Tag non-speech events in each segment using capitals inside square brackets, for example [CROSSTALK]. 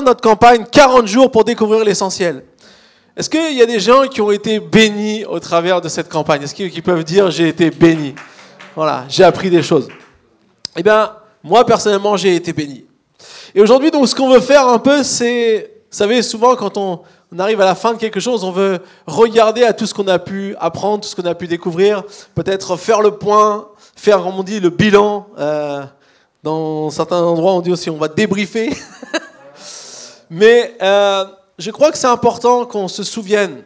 notre campagne 40 jours pour découvrir l'essentiel. Est-ce qu'il y a des gens qui ont été bénis au travers de cette campagne? Est-ce qu'ils peuvent dire j'ai été béni? Voilà, j'ai appris des choses. Eh bien, moi personnellement, j'ai été béni. Et aujourd'hui, donc, ce qu'on veut faire un peu, c'est, vous savez, souvent quand on, arrive à la fin de quelque chose, on veut regarder à tout ce qu'on a pu apprendre, tout ce qu'on a pu découvrir, peut-être faire le point, faire, comme on dit, le bilan. Euh, dans certains endroits, on dit aussi on va débriefer. [LAUGHS] Mais euh, je crois que c'est important qu'on se souvienne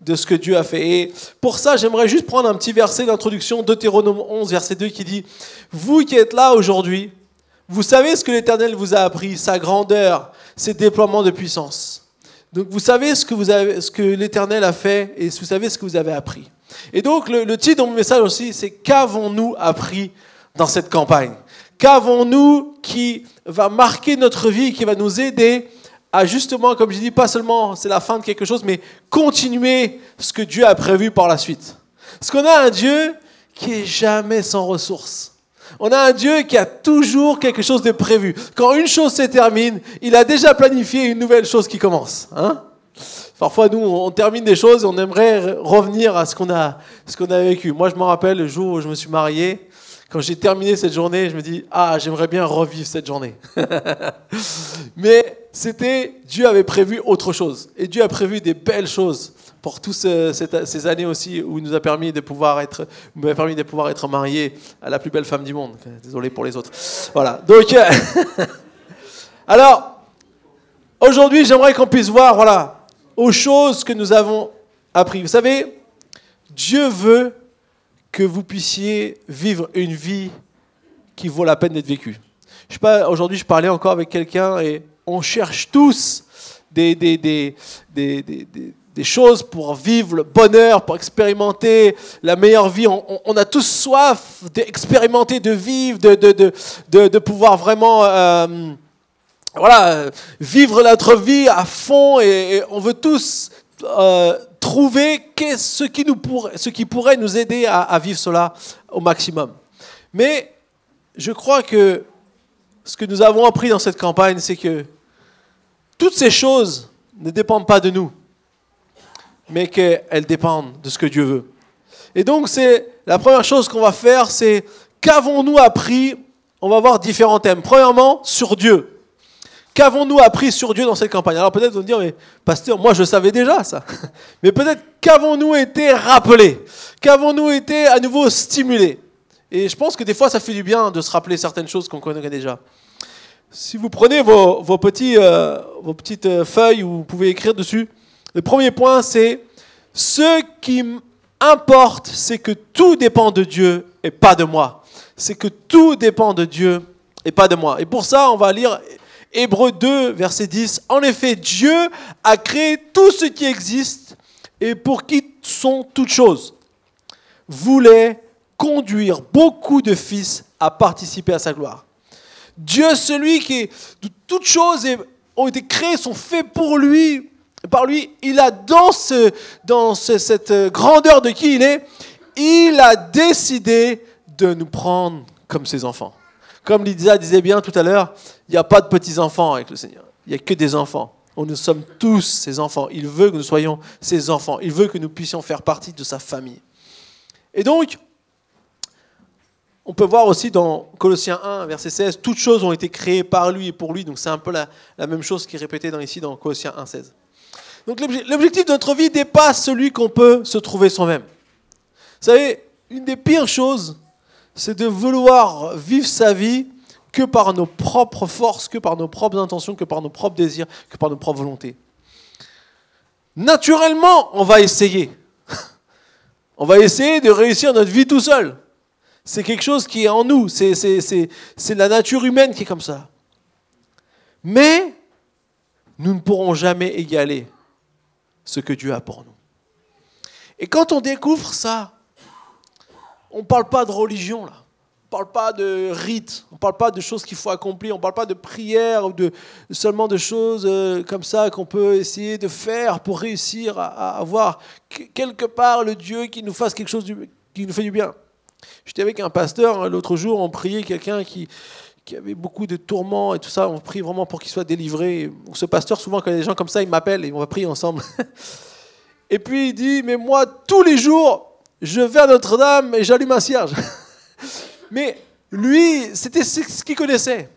de ce que Dieu a fait. Et pour ça, j'aimerais juste prendre un petit verset d'introduction, Deutéronome 11, verset 2, qui dit, Vous qui êtes là aujourd'hui, vous savez ce que l'Éternel vous a appris, sa grandeur, ses déploiements de puissance. Donc vous savez ce que, que l'Éternel a fait et vous savez ce que vous avez appris. Et donc le, le titre de mon message aussi, c'est Qu'avons-nous appris dans cette campagne? Qu'avons-nous qui va marquer notre vie, qui va nous aider à justement, comme je dis, pas seulement c'est la fin de quelque chose, mais continuer ce que Dieu a prévu par la suite. Parce qu'on a un Dieu qui est jamais sans ressources. On a un Dieu qui a toujours quelque chose de prévu. Quand une chose se termine, il a déjà planifié une nouvelle chose qui commence. Hein Parfois, nous, on termine des choses et on aimerait revenir à ce qu'on a, ce qu'on a vécu. Moi, je me rappelle le jour où je me suis marié. Quand j'ai terminé cette journée, je me dis ah, j'aimerais bien revivre cette journée. [LAUGHS] Mais c'était Dieu avait prévu autre chose et Dieu a prévu des belles choses pour toutes ces années aussi où il nous a permis de pouvoir être, m'a permis de pouvoir être marié à la plus belle femme du monde. Désolé pour les autres. Voilà. Donc, euh, [LAUGHS] alors, aujourd'hui, j'aimerais qu'on puisse voir, voilà, aux choses que nous avons appris. Vous savez, Dieu veut que vous puissiez vivre une vie qui vaut la peine d'être vécue. Je sais pas, aujourd'hui, je parlais encore avec quelqu'un et on cherche tous des, choses pour vivre le bonheur, pour expérimenter la meilleure vie. On, a tous soif d'expérimenter, de vivre, de, pouvoir vraiment euh, vivre notre vie à fond et, on veut tous euh, trouver ce qui, pourrait, nous aider à vivre cela au maximum. Mais je crois que ce que nous avons appris dans cette campagne, c'est que toutes ces choses ne dépendent pas de nous mais qu'elles dépendent de ce que Dieu veut. Et donc, c'est la première chose qu'on va faire, c'est qu'avons-nous appris? On va voir différents thèmes. Premièrement, sur Dieu. Qu'avons-nous appris sur Dieu dans cette campagne? Alors peut-être vous dire, mais pasteur, moi je savais déjà ça. [LAUGHS] Mais peut-être qu'avons-nous été rappelés? Qu'avons-nous été à nouveau stimulés? Et je pense que des fois ça fait du bien de se rappeler certaines choses qu'on connaît déjà. Si vous prenez vos, petits, euh, vos petites euh, feuilles où vous pouvez écrire dessus, le premier point, c'est ce qui importe, c'est que tout dépend de Dieu et pas de moi. C'est que tout dépend de Dieu et pas de moi. Et pour ça, on va lire Hébreu 2, verset 10. En effet, Dieu a créé tout ce qui existe et pour qui sont toutes choses. Voulait conduire beaucoup de fils à participer à sa gloire. Dieu, celui qui est de toutes choses ont été créées, sont faits pour lui, par lui, il a dans, dans cette grandeur de qui il est, il a décidé de nous prendre comme ses enfants. Comme Lydia disait bien tout à l'heure, il n'y a pas de petits-enfants avec le Seigneur. Il n'y a que des enfants. Nous sommes tous ses enfants. Il veut que nous soyons ses enfants. Il veut que nous puissions faire partie de sa famille. Et donc, on peut voir aussi dans Colossiens 1, verset 16, toutes choses ont été créées par lui et pour lui. Donc c'est un peu la, même chose qui est répétée dans, ici dans Colossiens 1, 16. Donc l'objectif de notre vie dépasse celui qu'on peut se trouver soi-même. Vous savez, une des pires choses, c'est de vouloir vivre sa vie que par nos propres forces, que par nos propres intentions, que par nos propres désirs, que par nos propres volontés. Naturellement, on va essayer. [LAUGHS] On va essayer de réussir notre vie tout seul. C'est quelque chose qui est en nous. C'est la nature humaine qui est comme ça. Mais nous ne pourrons jamais égaler ce que Dieu a pour nous. Et quand on découvre ça, on ne parle pas de religion là. On ne parle pas de rites, on ne parle pas de choses qu'il faut accomplir, on ne parle pas de prières ou de, seulement de choses euh, comme ça qu'on peut essayer de faire pour réussir à, avoir quelque part le Dieu qui nous fasse quelque chose qui nous fait du bien. J'étais avec un pasteur hein, l'autre jour, on priait quelqu'un qui, qui avait beaucoup de tourments et tout ça. On prie vraiment pour qu'il soit délivré. Ce pasteur, souvent, quand il y a des gens comme ça, il m'appelle et on va prier ensemble. [LAUGHS] Et puis il dit, mais moi, tous les jours, je vais à Notre-Dame et j'allume un cierge. [LAUGHS] Mais lui, c'était ce qu'il connaissait.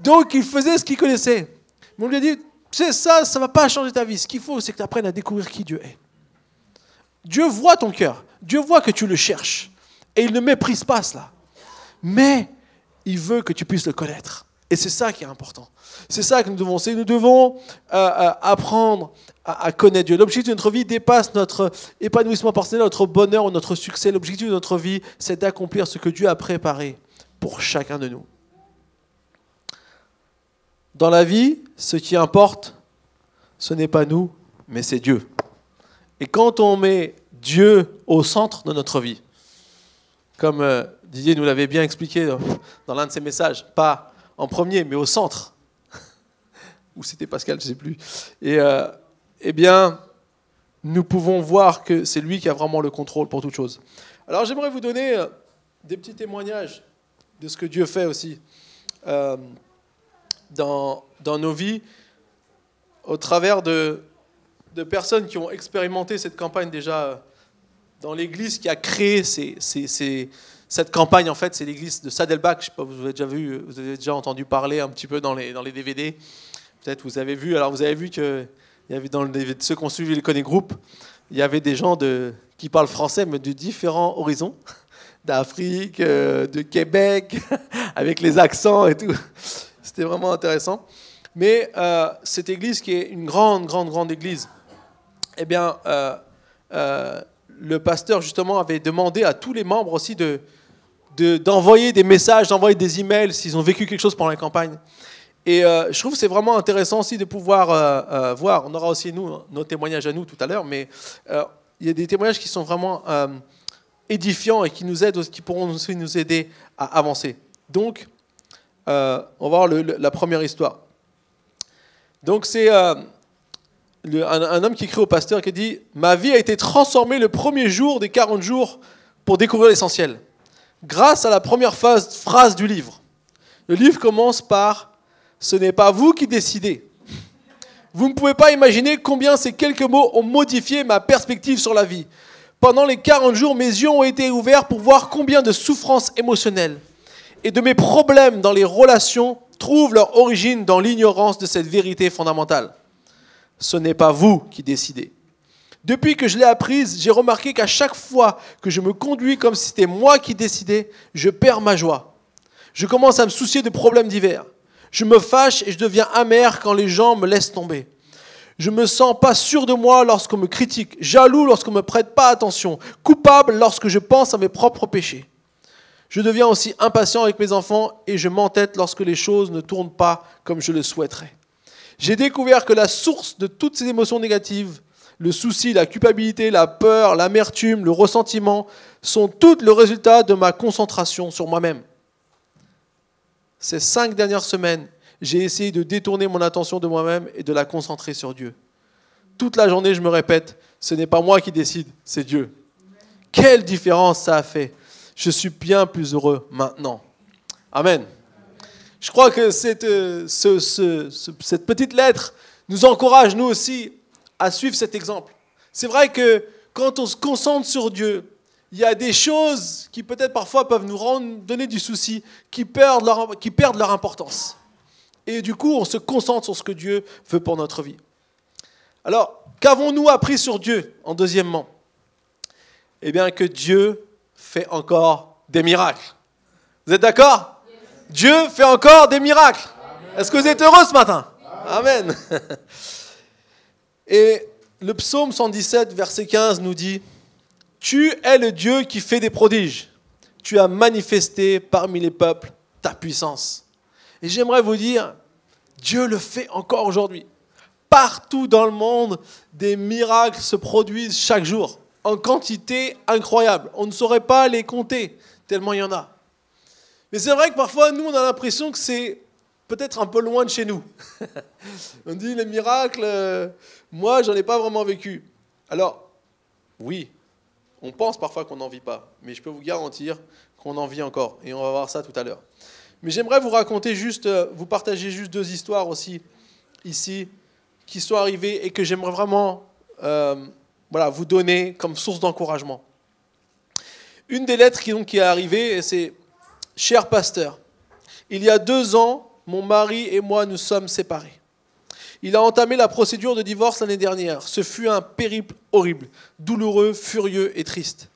Donc il faisait ce qu'il connaissait. Mais on lui a dit, c'est ça, ça ne va pas changer ta vie. Ce qu'il faut, c'est que tu apprennes à découvrir qui Dieu est. Dieu voit ton cœur. Dieu voit que tu le cherches. Et il ne méprise pas cela. Mais il veut que tu puisses le connaître. Et c'est ça qui est important. C'est ça que nous devons. C'est nous devons euh, euh, apprendre à, connaître Dieu. L'objectif de notre vie dépasse notre épanouissement personnel, notre bonheur ou notre succès. L'objectif de notre vie, c'est d'accomplir ce que Dieu a préparé pour chacun de nous. Dans la vie, ce qui importe, ce n'est pas nous, mais c'est Dieu. Et quand on met Dieu au centre de notre vie, comme euh, Didier nous l'avait bien expliqué [LAUGHS] dans l'un de ses messages, pas en premier, mais au centre, [LAUGHS] ou c'était Pascal, je ne sais plus, et euh, eh bien, nous pouvons voir que c'est lui qui a vraiment le contrôle pour toute chose. Alors j'aimerais vous donner euh, des petits témoignages de ce que Dieu fait aussi dans, nos vies au travers de, personnes qui ont expérimenté cette campagne déjà dans l'église qui a créé cette campagne. En fait, c'est l'église de Saddleback. Je sais pas, vous avez déjà vu, vous avez déjà entendu parler un petit peu dans les, DVD. Peut-être vous avez vu. Alors vous avez vu que il y avait dans ceux qui ont suivi le Connaît Group, il y avait des gens qui parlent français, mais de différents horizons, [LAUGHS] d'Afrique, euh, de Québec, [LAUGHS] avec les accents et tout. C'était vraiment intéressant. Mais euh, cette église, qui est une grande, grande, grande église, eh bien, euh, le pasteur, justement, avait demandé à tous les membres aussi de, d'envoyer des messages, d'envoyer des emails s'ils ont vécu quelque chose pendant la campagne. Et euh, je trouve que c'est vraiment intéressant aussi de pouvoir euh, euh, voir, on aura aussi nous, nos témoignages à nous tout à l'heure, mais il y a des témoignages qui sont vraiment édifiants et qui nous aident, qui pourront aussi nous aider à avancer. Donc, on va voir la première histoire. Donc c'est un, homme qui écrit au pasteur qui dit « Ma vie a été transformée le premier jour des 40 jours pour découvrir l'essentiel, grâce à la première phrase du livre. Le livre commence par ce n'est pas vous qui décidez. Vous ne pouvez pas imaginer combien ces quelques mots ont modifié ma perspective sur la vie. Pendant les 40 jours, mes yeux ont été ouverts pour voir combien de souffrances émotionnelles et de mes problèmes dans les relations trouvent leur origine dans l'ignorance de cette vérité fondamentale. Ce n'est pas vous qui décidez. Depuis que je l'ai apprise, j'ai remarqué qu'à chaque fois que je me conduis comme si c'était moi qui décidais, je perds ma joie. Je commence à me soucier de problèmes divers. Je me fâche et je deviens amer quand les gens me laissent tomber. Je me sens pas sûr de moi lorsqu'on me critique, jaloux lorsqu'on me prête pas attention, coupable lorsque je pense à mes propres péchés. Je deviens aussi impatient avec mes enfants et je m'entête lorsque les choses ne tournent pas comme je le souhaiterais. J'ai découvert que la source de toutes ces émotions négatives, le souci, la culpabilité, la peur, l'amertume, le ressentiment, sont toutes le résultat de ma concentration sur moi-même ces cinq dernières semaines, j'ai essayé de détourner mon attention de moi-même et de la concentrer sur Dieu. Toute la journée, je me répète, ce n'est pas moi qui décide, c'est Dieu. Quelle différence ça a fait. Je suis bien plus heureux maintenant. Amen. Je crois que cette, euh, cette petite lettre nous encourage, nous aussi, à suivre cet exemple. C'est vrai que quand on se concentre sur Dieu, il y a des choses qui peut-être parfois peuvent nous donner du souci, qui perdent, leur, qui perdent leur importance. Et du coup, on se concentre sur ce que Dieu veut pour notre vie. Alors, qu'avons-nous appris sur Dieu en deuxièmement? Eh bien, que Dieu fait encore des miracles. Vous êtes d'accord? Dieu fait encore des miracles. Est-ce que vous êtes heureux ce matin? Amen. Et le psaume 117, verset 15 nous dit, tu es le Dieu qui fait des prodiges. Tu as manifesté parmi les peuples ta puissance. Et j'aimerais vous dire, Dieu le fait encore aujourd'hui. Partout dans le monde, des miracles se produisent chaque jour, en quantité incroyable. On ne saurait pas les compter, tellement il y en a. Mais c'est vrai que parfois, nous, on a l'impression que c'est peut-être un peu loin de chez nous. [LAUGHS] on dit les miracles, euh, moi, j'en ai pas vraiment vécu. Alors, oui, on pense parfois qu'on n'en vit pas, mais je peux vous garantir qu'on en vit encore, et on va voir ça tout à l'heure. Mais j'aimerais vous raconter juste, euh, vous partager juste deux histoires aussi ici qui sont arrivées et que j'aimerais vraiment euh, voilà, vous donner comme source d'encouragement. Une des lettres qui, donc, qui est arrivée, c'est Cher pasteur, il y a deux ans, mon mari et moi nous sommes séparés. Il a entamé la procédure de divorce l'année dernière. Ce fut un périple horrible, douloureux, furieux et triste.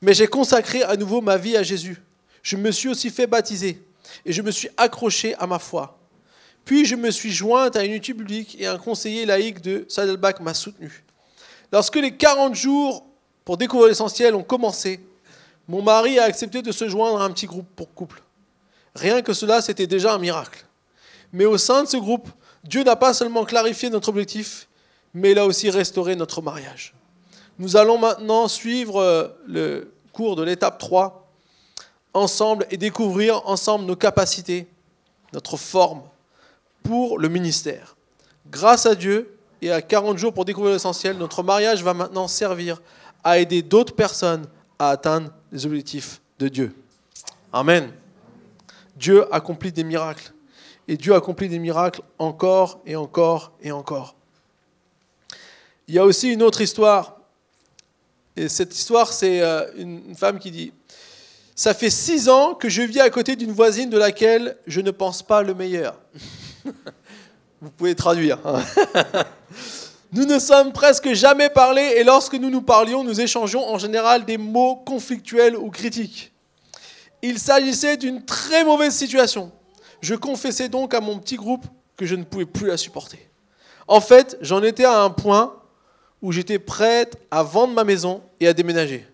Mais j'ai consacré à nouveau ma vie à Jésus. Je me suis aussi fait baptiser et je me suis accroché à ma foi. Puis je me suis jointe à une étude publique et un conseiller laïque de Saddleback m'a soutenu. Lorsque les 40 jours pour découvrir l'essentiel ont commencé, mon mari a accepté de se joindre à un petit groupe pour couple. Rien que cela, c'était déjà un miracle. Mais au sein de ce groupe, Dieu n'a pas seulement clarifié notre objectif, mais il a aussi restauré notre mariage. Nous allons maintenant suivre euh, le cours de l'étape 3 ensemble et découvrir ensemble nos capacités, notre forme pour le ministère. Grâce à Dieu et à 40 jours pour découvrir l'essentiel, notre mariage va maintenant servir à aider d'autres personnes à atteindre les objectifs de Dieu. Amen. Dieu accomplit des miracles. Et Dieu accomplit des miracles encore et encore et encore. Il y a aussi une autre histoire. Et cette histoire, c'est euh, une femme qui dit, ça fait six ans que je vis à côté d'une voisine de laquelle je ne pense pas le meilleur. [LAUGHS] Vous pouvez traduire. [LAUGHS] Nous ne sommes presque jamais parlé et lorsque nous nous parlions, nous échangeons en général des mots conflictuels ou critiques. Il s'agissait d'une très mauvaise situation. Je confessais donc à mon petit groupe que je ne pouvais plus la supporter. En fait, j'en étais à un point où j'étais prête à vendre ma maison et à déménager.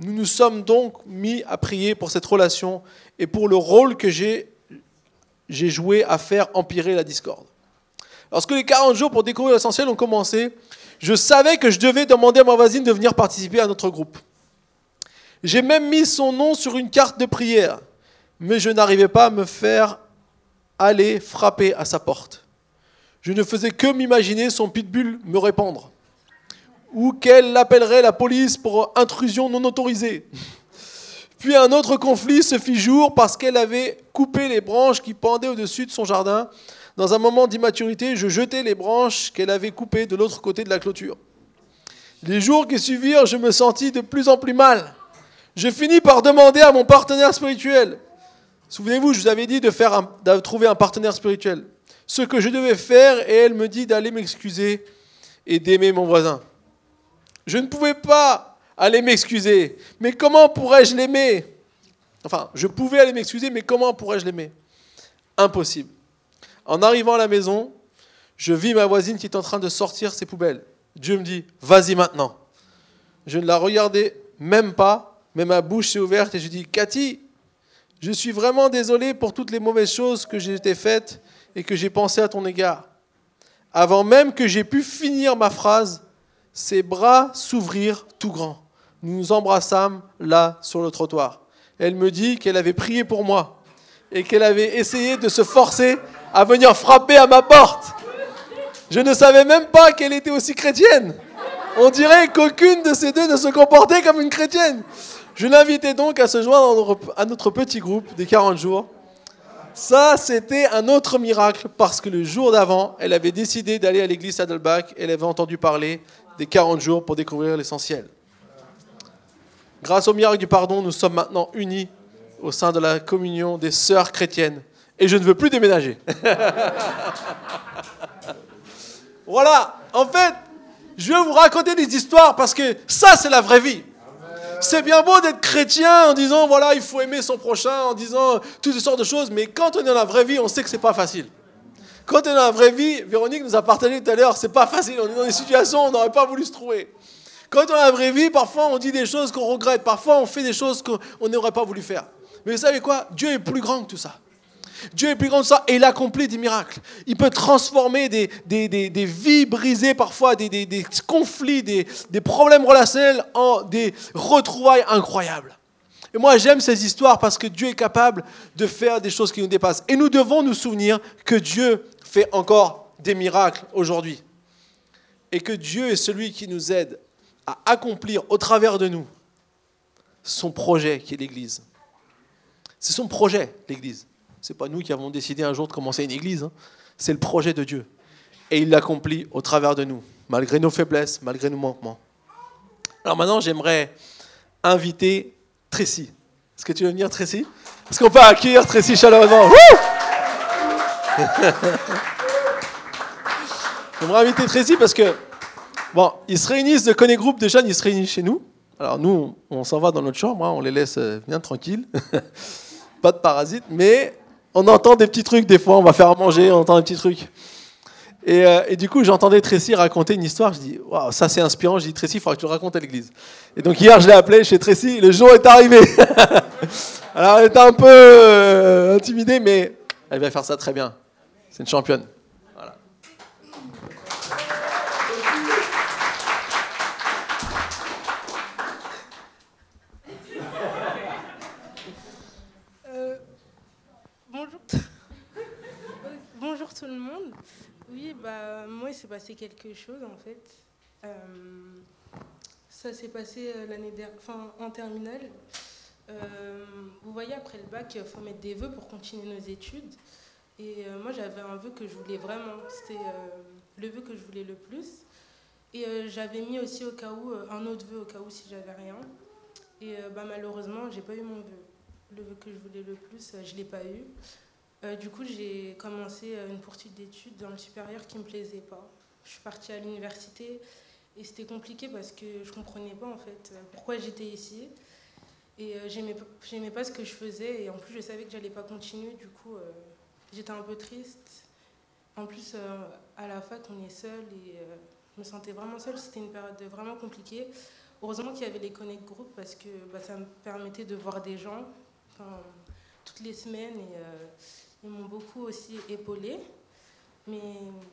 Nous nous sommes donc mis à prier pour cette relation et pour le rôle que j'ai joué à faire empirer la discorde. Lorsque les 40 jours pour découvrir l'essentiel ont commencé, je savais que je devais demander à ma voisine de venir participer à notre groupe. J'ai même mis son nom sur une carte de prière, mais je n'arrivais pas à me faire aller frapper à sa porte. Je ne faisais que m'imaginer son pitbull me répondre, ou qu'elle appellerait la police pour intrusion non autorisée. Puis un autre conflit se fit jour parce qu'elle avait coupé les branches qui pendaient au-dessus de son jardin dans un moment d'immaturité, je jetai les branches qu'elle avait coupées de l'autre côté de la clôture. Les jours qui suivirent, je me sentis de plus en plus mal. Je finis par demander à mon partenaire spirituel. Souvenez-vous, je vous avais dit de, faire de trouver un partenaire spirituel. Ce que je devais faire, et elle me dit d'aller m'excuser et d'aimer mon voisin. Je ne pouvais pas aller m'excuser. Mais comment pourrais-je l'aimer? Enfin, je pouvais aller m'excuser, mais comment pourrais-je l'aimer? Impossible. En arrivant à la maison, je vis ma voisine qui est en train de sortir ses poubelles. Dieu me dit, vas-y maintenant. Je ne la regardais même pas, mais ma bouche s'est ouverte et je dis, Cathy, je suis vraiment désolé pour toutes les mauvaises choses que j'ai été faites et que j'ai pensé à ton égard. Avant même que j'ai pu finir ma phrase, ses bras s'ouvrirent tout grands. Nous nous embrassâmes là sur le trottoir. Elle me dit qu'elle avait prié pour moi et qu'elle avait essayé de se forcer à venir frapper à ma porte. Je ne savais même pas qu'elle était aussi chrétienne. On dirait qu'aucune de ces deux ne se comportait comme une chrétienne. Je l'invitais donc à se joindre à notre petit groupe des 40 jours. Ça, c'était un autre miracle parce que le jour d'avant, elle avait décidé d'aller à l'église Saddleback. Elle avait entendu parler des 40 jours pour découvrir l'essentiel. Grâce au miracle du pardon, nous sommes maintenant unis au sein de la communion des sœurs chrétiennes et je ne veux plus déménager. [LAUGHS] voilà, en fait, je vais vous raconter des histoires parce que ça, c'est la vraie vie. C'est bien beau d'être chrétien en disant, voilà, il faut aimer son prochain, en disant toutes sortes de choses, mais quand on est dans la vraie vie, on sait que c'est pas facile. Quand on est dans la vraie vie, Véronique nous a partagé tout à l'heure, c'est pas facile, on est dans des situations où on n'aurait pas voulu se trouver. Quand on est dans la vraie vie, parfois on dit des choses qu'on regrette, parfois on fait des choses qu'on n'aurait pas voulu faire. Mais vous savez quoi? Dieu est plus grand que tout ça. Dieu est plus grand que ça et il accomplit des miracles. Il peut transformer des, des, vies brisées parfois, des, conflits, des, problèmes relationnels en des retrouvailles incroyables. Et moi j'aime ces histoires parce que Dieu est capable de faire des choses qui nous dépassent. Et nous devons nous souvenir que Dieu fait encore des miracles aujourd'hui. Et que Dieu est celui qui nous aide à accomplir au travers de nous son projet qui est l'Église. C'est son projet, l'Église. C'est pas nous qui avons décidé un jour de commencer une église. hein. C'est le projet de Dieu. Et il l'accomplit au travers de nous, malgré nos faiblesses, malgré nos manquements. Alors maintenant, j'aimerais inviter Tracy. Est-ce que tu veux venir, Tracy? Est-ce qu'on peut accueillir Tracy chaleureusement [LAUGHS] J'aimerais inviter Tracy parce que, bon, ils se réunissent de Connaît Groupe de jeunes, ils se réunissent chez nous. Alors nous, on s'en va dans notre chambre, hein, on les laisse euh, bien tranquilles. [LAUGHS] Pas de parasites, mais on entend des petits trucs des fois, on va faire à manger, on entend des petits trucs. Et, euh, et du coup, j'entendais Tracy raconter une histoire. Je dis, waouh, ça c'est inspirant. Je dis, Tracy, il faudra que tu le racontes à l'église. Et donc hier, je l'ai appelé chez Tracy. Le jour est arrivé. [LAUGHS] Alors, elle était un peu euh, intimidée, mais elle va faire ça très bien. C'est une championne. Voilà. Euh, bonjour. bonjour tout le monde. Oui, bah moi il s'est passé quelque chose en fait. Euh, ça s'est passé euh, l'année dernière, enfin en terminale. Euh, vous voyez après le bac, il faut mettre des vœux pour continuer nos études. Et moi j'avais un vœu que je voulais vraiment. C'était le vœu que je voulais le plus. Et j'avais mis aussi au cas où un autre vœu au cas où si j'avais rien. Et bah, malheureusement j'ai pas eu mon vœu le vœu que je voulais le plus, je l'ai pas eu. Euh, du coup, j'ai commencé euh, une poursuite d'études dans le supérieur qui ne me plaisait pas. Je suis partie à l'université et c'était compliqué parce que je ne comprenais pas en fait euh, pourquoi j'étais ici. Et euh, j'aimais pas- j'aimais pas ce que je faisais et en plus je savais que j'allais pas continuer. Du coup, j'étais un peu triste. En plus, à la fac, on est seul et je me sentais vraiment seule. C'était une période vraiment compliquée. Heureusement qu'il y avait les Connect Group parce que bah, ça me permettait de voir des gens toutes les semaines et ils m'ont beaucoup aussi épaulée. Mais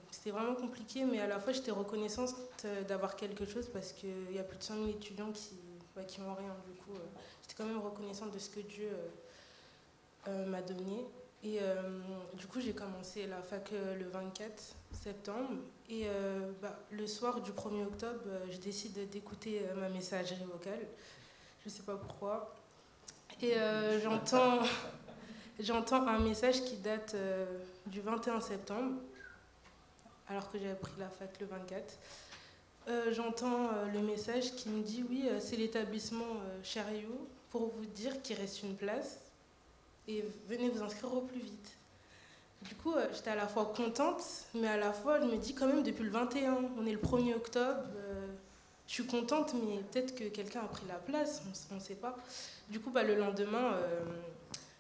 c'était vraiment compliqué, mais à la fois j'étais reconnaissante euh, d'avoir quelque chose parce qu'il y a plus de 100 000 étudiants qui bah, qui n'ont rien. Du coup, euh, j'étais quand même reconnaissante de ce que Dieu euh, m'a donné. Et du coup, j'ai commencé la fac le 24 septembre. Et bah, le soir du 1er octobre, je décide d'écouter ma messagerie vocale. Je ne sais pas pourquoi. Et j'entends, [LAUGHS] j'entends un message qui date euh, du 21 septembre, alors que j'avais pris la fac le 24. Euh, j'entends euh, le message qui me dit oui, c'est l'établissement Chariot pour vous dire qu'il reste une place et venez vous inscrire au plus vite. Du coup, j'étais à la fois contente, mais à la fois, je me dis quand même depuis le 21, on est le 1er octobre, je suis contente, mais peut-être que quelqu'un a pris la place, on ne sait pas. Du coup, bah, le lendemain,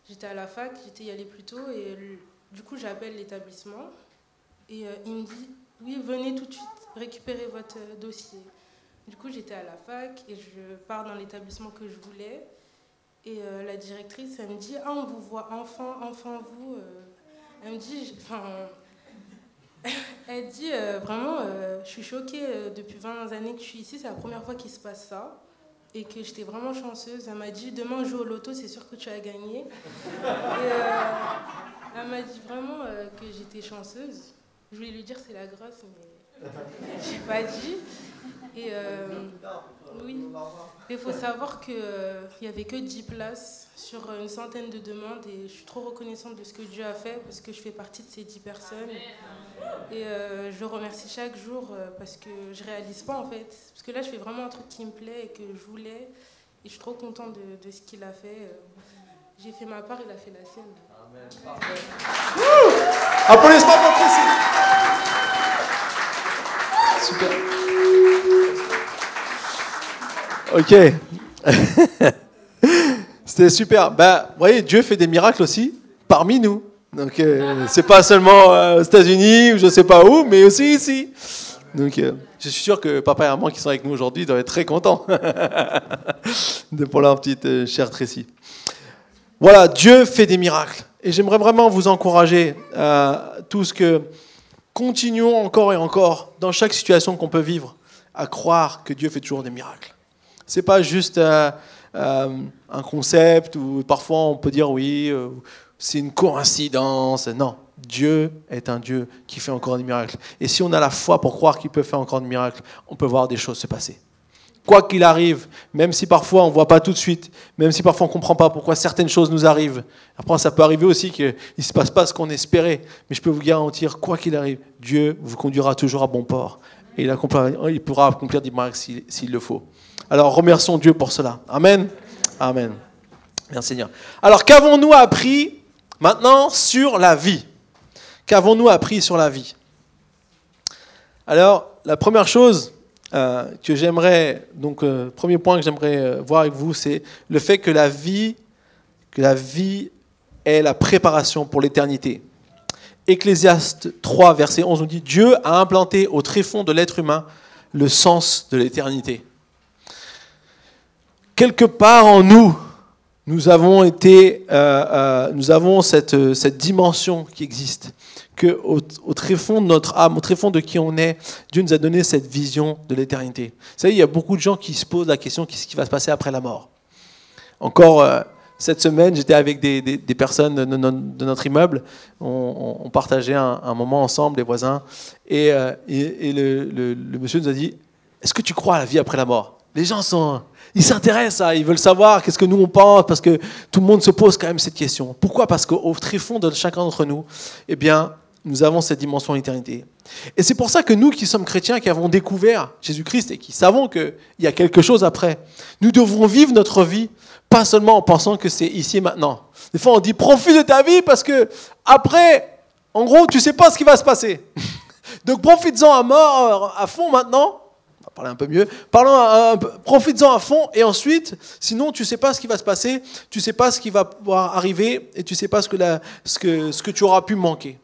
j'étais à la fac, j'étais y aller plus tôt, et du coup, j'appelle l'établissement, et euh, il me dit, oui, venez tout de suite récupérer votre euh, dossier. Du coup, j'étais à la fac, et je pars dans l'établissement que je voulais, et euh, la directrice, elle me dit, ah, on vous voit enfin, enfin vous. Elle me dit, enfin, [LAUGHS] elle dit vraiment, je suis choquée depuis 20 années que je suis ici, c'est la première fois qu'il se passe ça. Et que j'étais vraiment chanceuse. Elle m'a dit, demain, joue au loto, c'est sûr que tu as gagné. Euh, elle m'a dit vraiment euh, que j'étais chanceuse. Je voulais lui dire c'est la grâce, mais j'ai pas dit. Et euh, oui, il faut savoir qu'il n'y avait que 10 places sur une centaine de demandes et je suis trop reconnaissante de ce que Dieu a fait parce que je fais partie de ces 10 personnes. Et euh, je le remercie chaque jour euh, parce que je réalise pas en fait. Parce que là, je fais vraiment un truc qui me plaît et que je voulais. Et je suis trop contente de, de ce qu'il a fait. Euh, J'ai fait ma part, il a fait la sienne. Applaudissements pour Tracy. Super. Ok. [LAUGHS] C'était super. Bah, vous voyez, Dieu fait des miracles aussi parmi nous. Donc, euh, c'est pas seulement euh, aux États-Unis ou je sais pas où, mais aussi ici. Donc, euh, je suis sûr que papa et maman qui sont avec nous aujourd'hui doivent être très contents [LAUGHS] de pour leur petite euh, chère Tracy. Voilà, Dieu fait des miracles. Et j'aimerais vraiment vous encourager à tous que continuons encore et encore, dans chaque situation qu'on peut vivre, à croire que Dieu fait toujours des miracles. C'est pas juste euh, euh, un concept où parfois on peut dire oui, euh, c'est une coïncidence. Non, Dieu est un Dieu qui fait encore des miracles. Et si on a la foi pour croire qu'il peut faire encore des miracles, on peut voir des choses se passer. quoi qu'il arrive, même si parfois on ne voit pas tout de suite, même si parfois on ne comprend pas pourquoi certaines choses nous arrivent. Après, ça peut arriver aussi qu'il ne se passe pas ce qu'on espérait. Mais je peux vous garantir, quoi qu'il arrive, Dieu vous conduira toujours à bon port. Et il, pourra accomplir des miracles s'il le faut. Alors remercions Dieu pour cela. Amen. Amen. Merci Seigneur. Alors qu'avons-nous appris maintenant sur la vie? Qu'avons-nous appris sur la vie? Alors, la première chose, euh, que j'aimerais, donc euh, premier point que j'aimerais euh, voir avec vous, c'est le fait que la vie est la préparation pour l'éternité. Ecclésiaste 3, verset 11 nous dit Dieu a implanté au tréfonds de l'être humain le sens de l'éternité. Quelque part en nous, nous avons été, nous avons cette, cette dimension qui existe que au, tréfond de notre âme, au tréfond de qui on est, Dieu nous a donné cette vision de l'éternité. Vous savez, il y a beaucoup de gens qui se posent la question qu'est-ce qui va se passer après la mort? Encore euh, cette semaine, j'étais avec des, personnes de, notre immeuble. On, partageait un, moment ensemble, les voisins, et, euh, le, monsieur nous a dit Est-ce que tu crois à la vie après la mort? Les gens sont. Ils s'intéressent à, ils veulent savoir qu'est-ce que nous on pense, parce que tout le monde se pose quand même cette question. Pourquoi? Parce qu'au tréfond de chacun d'entre nous, eh bien, nous avons cette dimension d'éternité. Et c'est pour ça que nous qui sommes chrétiens, qui avons découvert Jésus-Christ et qui savons qu'il y a quelque chose après, nous devons vivre notre vie, pas seulement en pensant que c'est ici et maintenant. Des fois, on dit profite de ta vie parce que après, en gros, tu sais pas ce qui va se passer. [LAUGHS] Donc profites-en à mort, à fond maintenant. On va parler un peu mieux. Parlons, profites-en à fond et ensuite, sinon tu sais pas ce qui va se passer, tu sais pas ce qui va pouvoir arriver et tu sais pas ce que tu auras pu manquer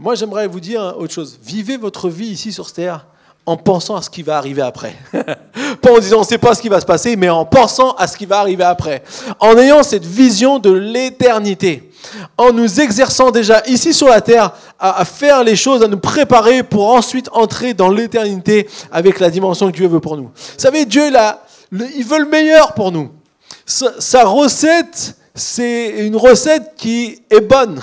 moi, j'aimerais vous dire autre chose. Vivez votre vie ici sur cette terre en pensant à ce qui va arriver après. [LAUGHS] pas en disant on ne sait pas ce qui va se passer, mais en pensant à ce qui va arriver après. En ayant cette vision de l'éternité. En nous exerçant déjà ici sur la terre à, faire les choses, à nous préparer pour ensuite entrer dans l'éternité avec la dimension que Dieu veut pour nous. Vous savez, Dieu, là, il veut le meilleur pour nous. sa recette, c'est une recette qui est bonne,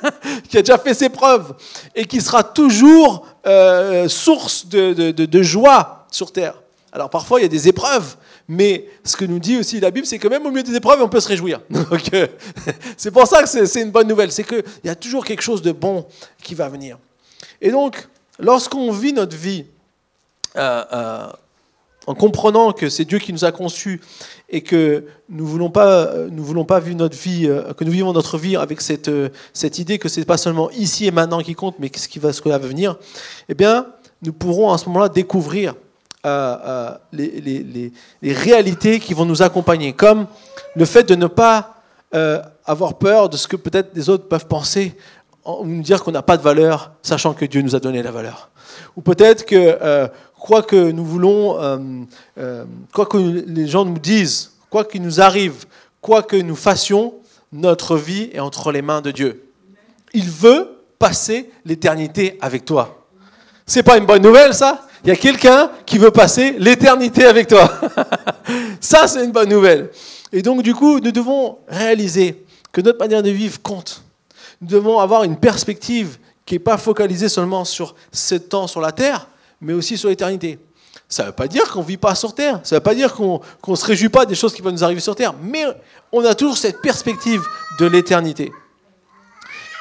[LAUGHS] qui a déjà fait ses preuves et qui sera toujours euh, source de, joie sur terre. Alors parfois il y a des épreuves, mais ce que nous dit aussi la Bible, c'est que même au milieu des épreuves, on peut se réjouir. [LAUGHS] Euh, [LAUGHS] c'est pour ça que c'est une bonne nouvelle, c'est qu'il y a toujours quelque chose de bon qui va venir. Et donc, lorsqu'on vit notre vie euh, en comprenant que c'est Dieu qui nous a conçus et que nous voulons pas, nous voulons pas vivre notre vie, euh, que nous vivons notre vie avec cette, euh, cette idée que c'est pas seulement ici et maintenant qui compte, mais ce qui va, ce qui venir, eh bien, nous pourrons à ce moment-là découvrir euh, les, les, les, réalités qui vont nous accompagner, comme le fait de ne pas avoir peur de ce que peut-être les autres peuvent penser, ou nous dire qu'on n'a pas de valeur, sachant que Dieu nous a donné la valeur. Ou peut-être que quoi que nous voulons, euh, euh, quoi que les gens nous disent, quoi qu'il nous arrive, quoi que nous fassions, notre vie est entre les mains de Dieu. Il veut passer l'éternité avec toi. C'est pas une bonne nouvelle, ça? Il y a quelqu'un qui veut passer l'éternité avec toi. [LAUGHS] ça, c'est une bonne nouvelle. Et donc, du coup, nous devons réaliser que notre manière de vivre compte. Nous devons avoir une perspective qui n'est pas focalisée seulement sur ce temps sur la terre, mais aussi sur l'éternité. Ça ne veut pas dire qu'on ne vit pas sur Terre, ça ne veut pas dire qu'on ne se réjouit pas des choses qui vont nous arriver sur Terre, mais on a toujours cette perspective de l'éternité.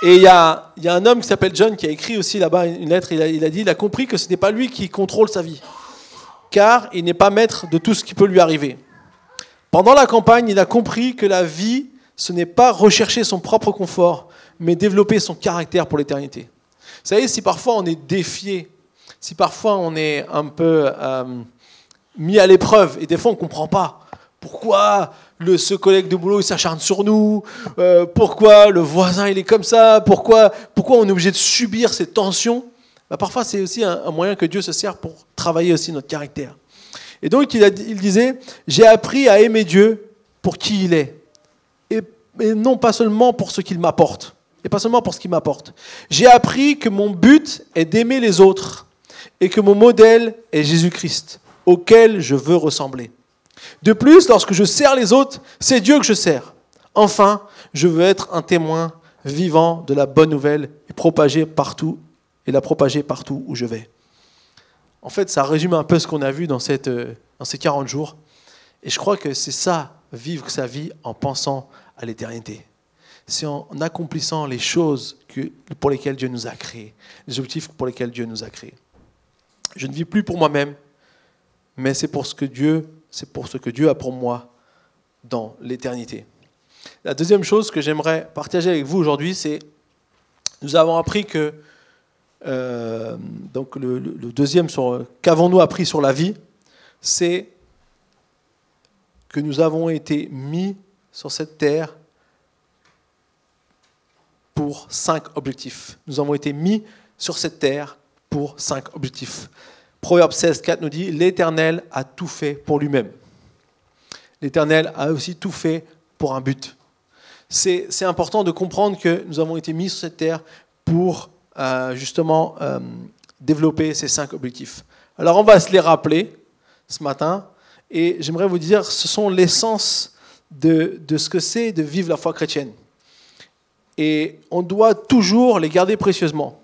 Et il y a, y a, un homme qui s'appelle John qui a écrit aussi là-bas une lettre, il a, il a dit, il a compris que ce n'est pas lui qui contrôle sa vie, car il n'est pas maître de tout ce qui peut lui arriver. Pendant la campagne, il a compris que la vie, ce n'est pas rechercher son propre confort, mais développer son caractère pour l'éternité. Vous savez, si parfois on est défié si parfois on est un peu euh, mis à l'épreuve et des fois on ne comprend pas pourquoi ce collègue de boulot s'acharne sur nous, euh, pourquoi le voisin il est comme ça, pourquoi, pourquoi on est obligé de subir ces tensions, bah, parfois c'est aussi un, moyen que Dieu se sert pour travailler aussi notre caractère. Et donc il, disait, j'ai appris à aimer Dieu pour qui il est, et non pas seulement pour ce qu'il m'apporte, et pas seulement pour ce qu'il m'apporte. J'ai appris que mon but est d'aimer les autres et que mon modèle est Jésus-Christ, auquel je veux ressembler. De plus, lorsque je sers les autres, c'est Dieu que je sers. Enfin, je veux être un témoin vivant de la bonne nouvelle et propager partout et la propager partout où je vais. En fait, ça résume un peu ce qu'on a vu dans, euh, dans ces 40 jours. Et je crois que c'est ça, vivre sa vie en pensant à l'éternité. C'est en accomplissant les choses pour lesquelles Dieu nous a créés, les objectifs pour lesquels Dieu nous a créés. Je ne vis plus pour moi-même, mais c'est pour ce que Dieu, c'est pour que Dieu a pour moi dans l'éternité. La deuxième chose que j'aimerais partager avec vous aujourd'hui, c'est nous avons appris que euh, donc le, deuxième sur qu'avons-nous appris sur la vie, c'est que nous avons été mis sur cette terre pour cinq objectifs. Nous avons été mis sur cette terre pour cinq objectifs. Proverbe 16, 4 nous dit L'Éternel a tout fait pour lui-même. L'Éternel a aussi tout fait pour un but. C'est important de comprendre que nous avons été mis sur cette terre pour euh, justement euh, développer ces cinq objectifs. Alors on va se les rappeler ce matin et j'aimerais vous dire ce sont l'essence de, de ce que c'est de vivre la foi chrétienne. Et on doit toujours les garder précieusement.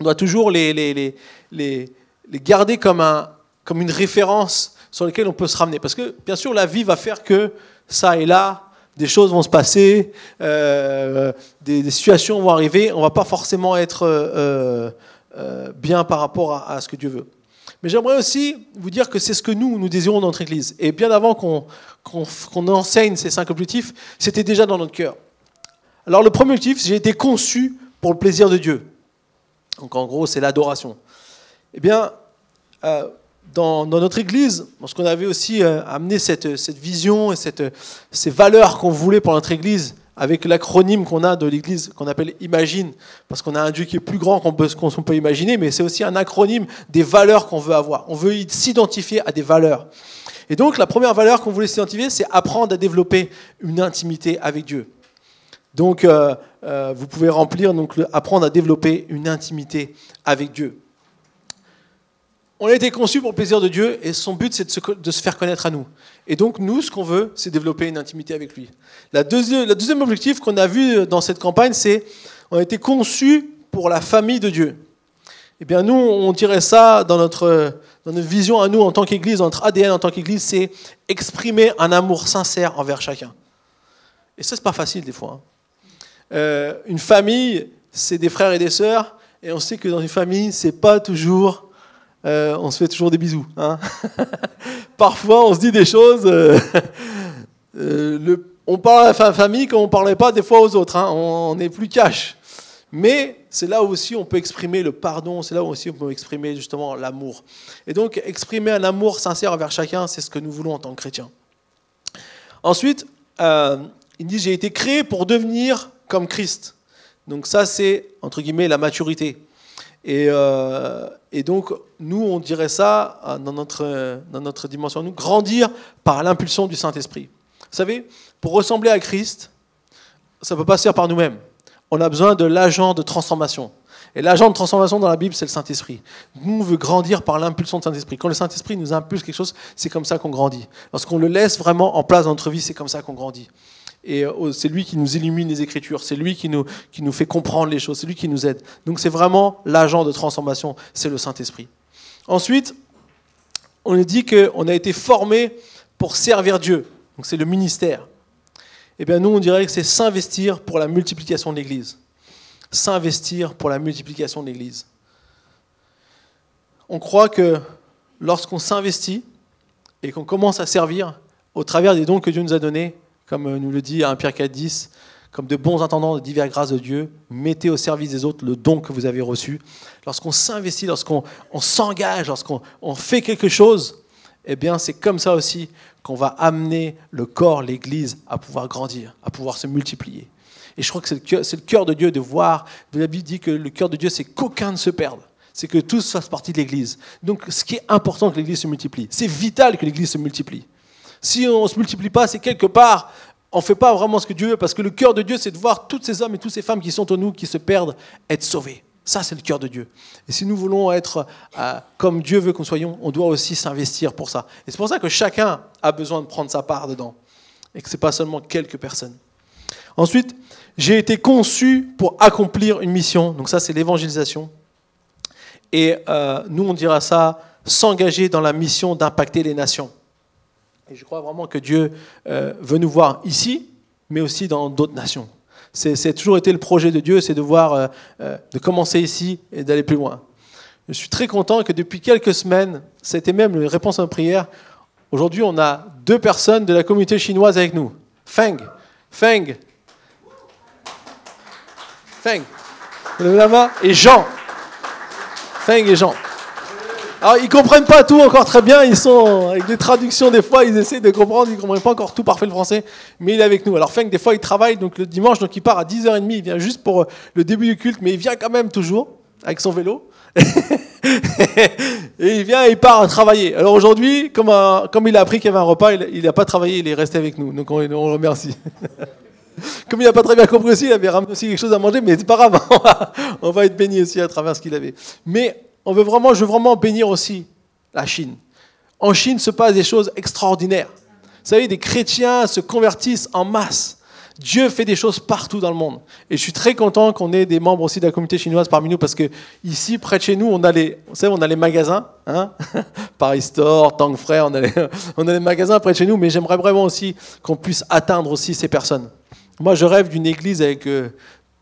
On doit toujours les, garder comme une référence sur laquelle on peut se ramener. Parce que bien sûr la vie va faire que ça et là, des choses vont se passer, euh, des, situations vont arriver, on ne va pas forcément être euh, euh, bien par rapport à, ce que Dieu veut. Mais j'aimerais aussi vous dire que c'est ce que nous, nous désirons dans notre Église. Et bien avant qu'on enseigne ces cinq objectifs, c'était déjà dans notre cœur. Alors le premier objectif, j'ai été conçu pour le plaisir de Dieu. Donc en gros, c'est l'adoration. Eh bien, dans, notre Église, parce qu'on avait aussi euh, amené cette, vision et ces valeurs qu'on voulait pour notre Église, avec l'acronyme qu'on a de l'Église qu'on appelle Imagine, parce qu'on a un Dieu qui est plus grand qu'on peut, peut imaginer, mais c'est aussi un acronyme des valeurs qu'on veut avoir. On veut s'identifier à des valeurs. Et donc la première valeur qu'on voulait s'identifier, c'est apprendre à développer une intimité avec Dieu. Donc euh, euh, vous pouvez remplir, donc apprendre à développer une intimité avec Dieu. On a été conçu pour le plaisir de Dieu et son but, c'est de, se, faire connaître à nous. Et donc, nous, ce qu'on veut, c'est développer une intimité avec lui. La deuxième, le deuxième objectif qu'on a vu dans cette campagne, c'est on a été conçu pour la famille de Dieu. Eh bien, nous, on dirait ça dans notre, dans vision à nous en tant qu'Église, notre ADN en tant qu'Église, c'est exprimer un amour sincère envers chacun. Et ça, c'est pas facile des fois. Hein. Euh, une famille, c'est des frères et des sœurs, et on sait que dans une famille, c'est pas toujours euh, on se fait toujours des bisous. Hein. [LAUGHS] Parfois, on se dit des choses. Euh, [LAUGHS] on parle à la famille comme on ne parlait pas des fois aux autres. Hein. On n'est plus cash. Mais c'est là aussi on peut exprimer le pardon, c'est là aussi on peut exprimer justement l'amour. Et donc, exprimer un amour sincère envers chacun, c'est ce que nous voulons en tant que chrétiens. Ensuite, il dit J'ai été créé pour devenir comme Christ. Donc, ça, c'est entre guillemets la maturité. Et, euh, donc, nous, on dirait ça euh, dans notre, dans notre dimension, nous, grandir par l'impulsion du Saint-Esprit. Vous savez, pour ressembler à Christ, ça ne peut pas se faire par nous-mêmes. On a besoin de l'agent de transformation. Et l'agent de transformation dans la Bible, c'est le Saint-Esprit. Nous, on veut grandir par l'impulsion du Saint-Esprit. Quand le Saint-Esprit nous impulse quelque chose, c'est comme ça qu'on grandit. Lorsqu'on le laisse vraiment en place dans notre vie, c'est comme ça qu'on grandit. Et euh, c'est lui qui nous illumine les Écritures, c'est lui qui nous, qui nous fait comprendre les choses, c'est lui qui nous aide. Donc c'est vraiment l'agent de transformation, c'est le Saint-Esprit. Ensuite, on nous dit qu'on a été formé pour servir Dieu. Donc c'est le ministère. Eh bien nous, on dirait que c'est s'investir pour la multiplication de l'Église. S'investir pour la multiplication de l'Église. On croit que lorsqu'on s'investit et qu'on commence à servir au travers des dons que Dieu nous a donnés, comme euh, nous le dit 1 Pierre 4, 10, comme de bons entendants de diverses grâces de Dieu, mettez au service des autres le don que vous avez reçu. Lorsqu'on s'investit, lorsqu'on s'engage, lorsqu'on fait quelque chose, eh bien c'est comme ça aussi qu'on va amener le corps, l'Église, à pouvoir grandir, à pouvoir se multiplier. Et je crois que c'est le cœur de Dieu de voir, la Bible dit que le cœur de Dieu, c'est qu'aucun ne se perde. C'est que tous fassent partie de l'Église. Donc ce qui est important que l'Église se multiplie. C'est vital que l'Église se multiplie. Si on ne se multiplie pas, c'est quelque part, on ne fait pas vraiment ce que Dieu veut, parce que le cœur de Dieu, c'est de voir tous ces hommes et toutes ces femmes qui sont en nous, qui se perdent, être sauvés. Ça, c'est le cœur de Dieu. Et si nous voulons être euh, comme Dieu veut qu'on soyons, on doit aussi s'investir pour ça. Et c'est pour ça que chacun a besoin de prendre sa part dedans. Et que ce n'est pas seulement quelques personnes. Ensuite, j'ai été conçu pour accomplir une mission. Donc ça, c'est l'évangélisation. Et euh, nous, on dira ça s'engager dans la mission d'impacter les nations. Et je crois vraiment que Dieu euh, veut nous voir ici, mais aussi dans d'autres nations. C'est toujours été le projet de Dieu, c'est de voir, euh, euh, de commencer ici et d'aller plus loin. Je suis très content que depuis quelques semaines, c'était même une réponse à une prière. Aujourd'hui, on a deux personnes de la communauté chinoise avec nous. Feng, Feng, Feng, et Jean. Feng et Jean. Alors, ils comprennent pas tout encore très bien. Ils sont avec des traductions des fois, ils essaient de comprendre. Ils comprennent pas encore tout parfait le français, mais il est avec nous. Alors Feng, des fois, il travaille donc le dimanche, donc il part à 10h30. Il vient juste pour euh, le début du culte, mais il vient quand même toujours avec son vélo. [LAUGHS] et il vient et il part travailler. Alors aujourd'hui, comme, comme il a appris qu'il y avait un repas, il n'a pas travaillé, il est resté avec nous. Donc on, le remercie. [LAUGHS] comme il n'a pas très bien compris aussi, il avait ramené aussi quelque chose à manger, mais c'est pas grave, [LAUGHS] on va être béni aussi à travers ce qu'il avait. Mais on veut vraiment, je veux vraiment bénir aussi la Chine. En Chine se passent des choses extraordinaires. Vous savez, des chrétiens se convertissent en masse. Dieu fait des choses partout dans le monde. Et je suis très content qu'on ait des membres aussi de la communauté chinoise parmi nous, parce que ici, près de chez nous, on a les, savez, on a les magasins, hein [LAUGHS] Paris Store, Tang Frère, on a, les, [LAUGHS] on a les magasins près de chez nous, mais j'aimerais vraiment aussi qu'on puisse atteindre aussi ces personnes. Moi, je rêve d'une église avec euh,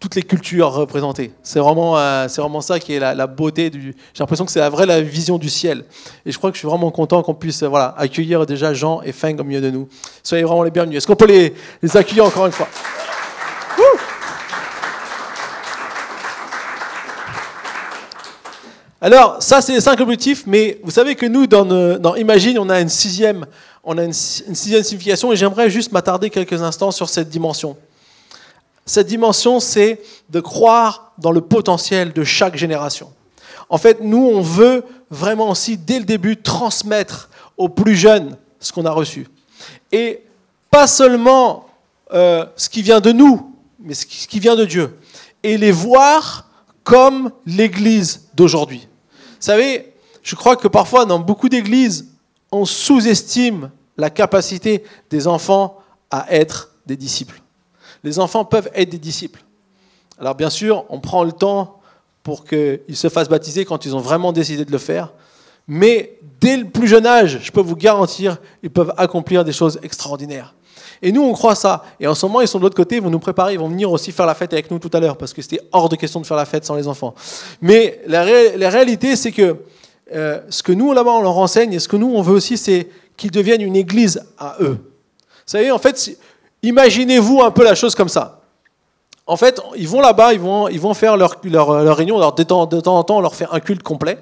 toutes les cultures représentées. C'est vraiment, euh, vraiment ça qui est la, beauté du. J'ai l'impression que c'est la vraie la vision du ciel. Et je crois que je suis vraiment content qu'on puisse voilà, accueillir déjà Jean et Feng au milieu de nous. Soyez vraiment les bienvenus. Est-ce qu'on peut les, les, accueillir encore une fois? Alors, ça, c'est les cinq objectifs, mais vous savez que nous, dans, dans Imagine, on a une sixième, on a une sixième signification, et j'aimerais juste m'attarder quelques instants sur cette dimension. Cette dimension, c'est de croire dans le potentiel de chaque génération. En fait, nous, on veut vraiment aussi, dès le début, transmettre aux plus jeunes ce qu'on a reçu. Et pas seulement euh, ce qui vient de nous, mais ce qui vient de Dieu. Et les voir comme l'Église d'aujourd'hui. Vous savez, je crois que parfois, dans beaucoup d'églises, on sous-estime la capacité des enfants à être des disciples les enfants peuvent être des disciples. Alors bien sûr, on prend le temps pour qu'ils se fassent baptiser quand ils ont vraiment décidé de le faire. Mais dès le plus jeune âge, je peux vous garantir, ils peuvent accomplir des choses extraordinaires. Et nous, on croit ça. Et en ce moment, ils sont de l'autre côté, ils vont nous préparer, ils vont venir aussi faire la fête avec nous tout à l'heure, parce que c'était hors de question de faire la fête sans les enfants. Mais la, réalité, c'est que euh, ce que nous, là-bas, on leur enseigne, et ce que nous, on veut aussi, c'est qu'ils deviennent une église à eux. Vous savez, en fait, Imaginez-vous un peu la chose comme ça. En fait, ils vont là-bas, ils vont, ils vont faire leur, leur, réunion. Alors, de temps, en temps, on leur fait un culte complet.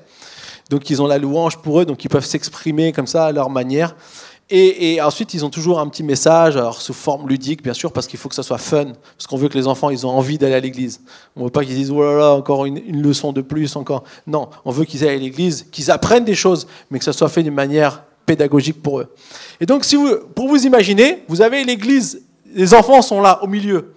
Donc, ils ont la louange pour eux, donc ils peuvent s'exprimer comme ça à leur manière. Et, ensuite, ils ont toujours un petit message, alors sous forme ludique, bien sûr, parce qu'il faut que ça soit fun, parce qu'on veut que les enfants, ils ont envie d'aller à l'église. On veut pas qu'ils disent, oh là là, encore une, une, leçon de plus, encore. Non, on veut qu'ils aillent à l'église, qu'ils apprennent des choses, mais que ça soit fait d'une manière pédagogique pour eux. Et donc, si vous, pour vous imaginer, vous avez l'église les enfants sont là, au milieu.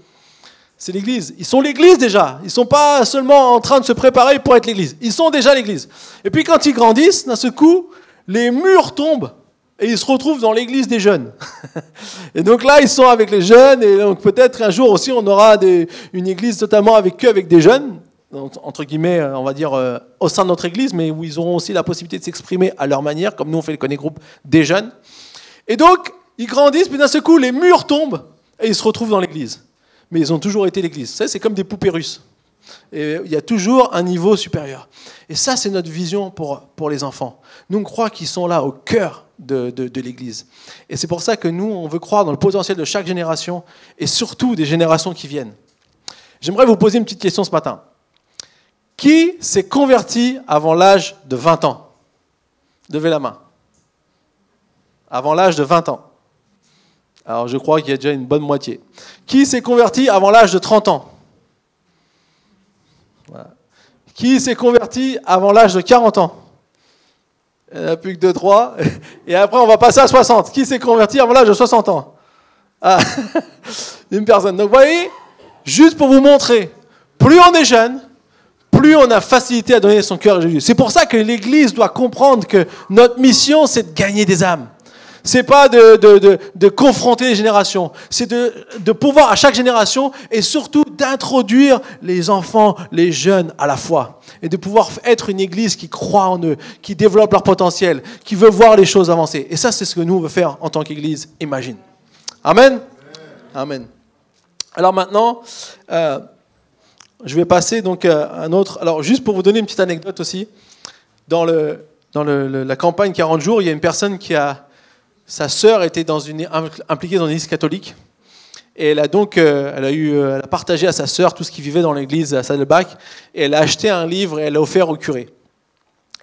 C'est l'église. Ils sont l'église déjà. Ils ne sont pas seulement en train de se préparer pour être l'église. Ils sont déjà l'église. Et puis quand ils grandissent, d'un ce coup, les murs tombent et ils se retrouvent dans l'église des jeunes. [LAUGHS] et donc là, ils sont avec les jeunes et donc peut-être un jour aussi on aura une église totalement avec eux, avec des jeunes, entre guillemets, euh, on va dire euh, au sein de notre église, mais où ils auront aussi la possibilité de s'exprimer à leur manière, comme nous on fait le Connaît Group des jeunes. Et donc, ils grandissent, puis d'un seul coup, les murs tombent et ils se retrouvent dans l'église. Mais ils ont toujours été l'église. Ça, c'est comme des poupées russes. Il y a toujours un niveau supérieur. Et ça, c'est notre vision pour, pour les enfants. Nous, on croit qu'ils sont là au cœur de, de, l'Église. Et c'est pour ça que nous, on veut croire dans le potentiel de chaque génération et surtout des générations qui viennent. J'aimerais vous poser une petite question ce matin. Qui s'est converti avant l'âge de 20 ans? Levez la main. Avant l'âge de 20 ans. Alors je crois qu'il y a déjà une bonne moitié. Qui s'est converti avant l'âge de 30 ans Qui s'est converti avant l'âge de 40 ans Il n'y en a plus que 2, 3. Et après, on va passer à 60. Qui s'est converti avant l'âge de 60 ans ah, [LAUGHS] Une personne. Donc vous voyez, juste pour vous montrer, plus on est jeune, plus on a facilité à donner son cœur à Jésus. C'est pour ça que l'Église doit comprendre que notre mission, c'est de gagner des âmes C'est pas de, de, de, confronter les générations. C'est de, pouvoir à chaque génération et surtout d'introduire les enfants, les jeunes à la foi. Et de pouvoir être une église qui croit en eux, qui développe leur potentiel, qui veut voir les choses avancer. Et ça, c'est ce que nous, on veut faire en tant qu'église. Imagine. Amen? Amen. Alors maintenant, euh, je vais passer donc à un autre. Alors, juste pour vous donner une petite anecdote aussi, dans, le, dans la campagne 40 jours, il y a une personne qui a. Sa sœur était impliquée dans une église catholique. Et elle a donc euh, euh, elle a partagé à sa sœur tout ce qui vivait dans l'église à Saddleback. Et elle a acheté un livre et elle l'a offert au curé.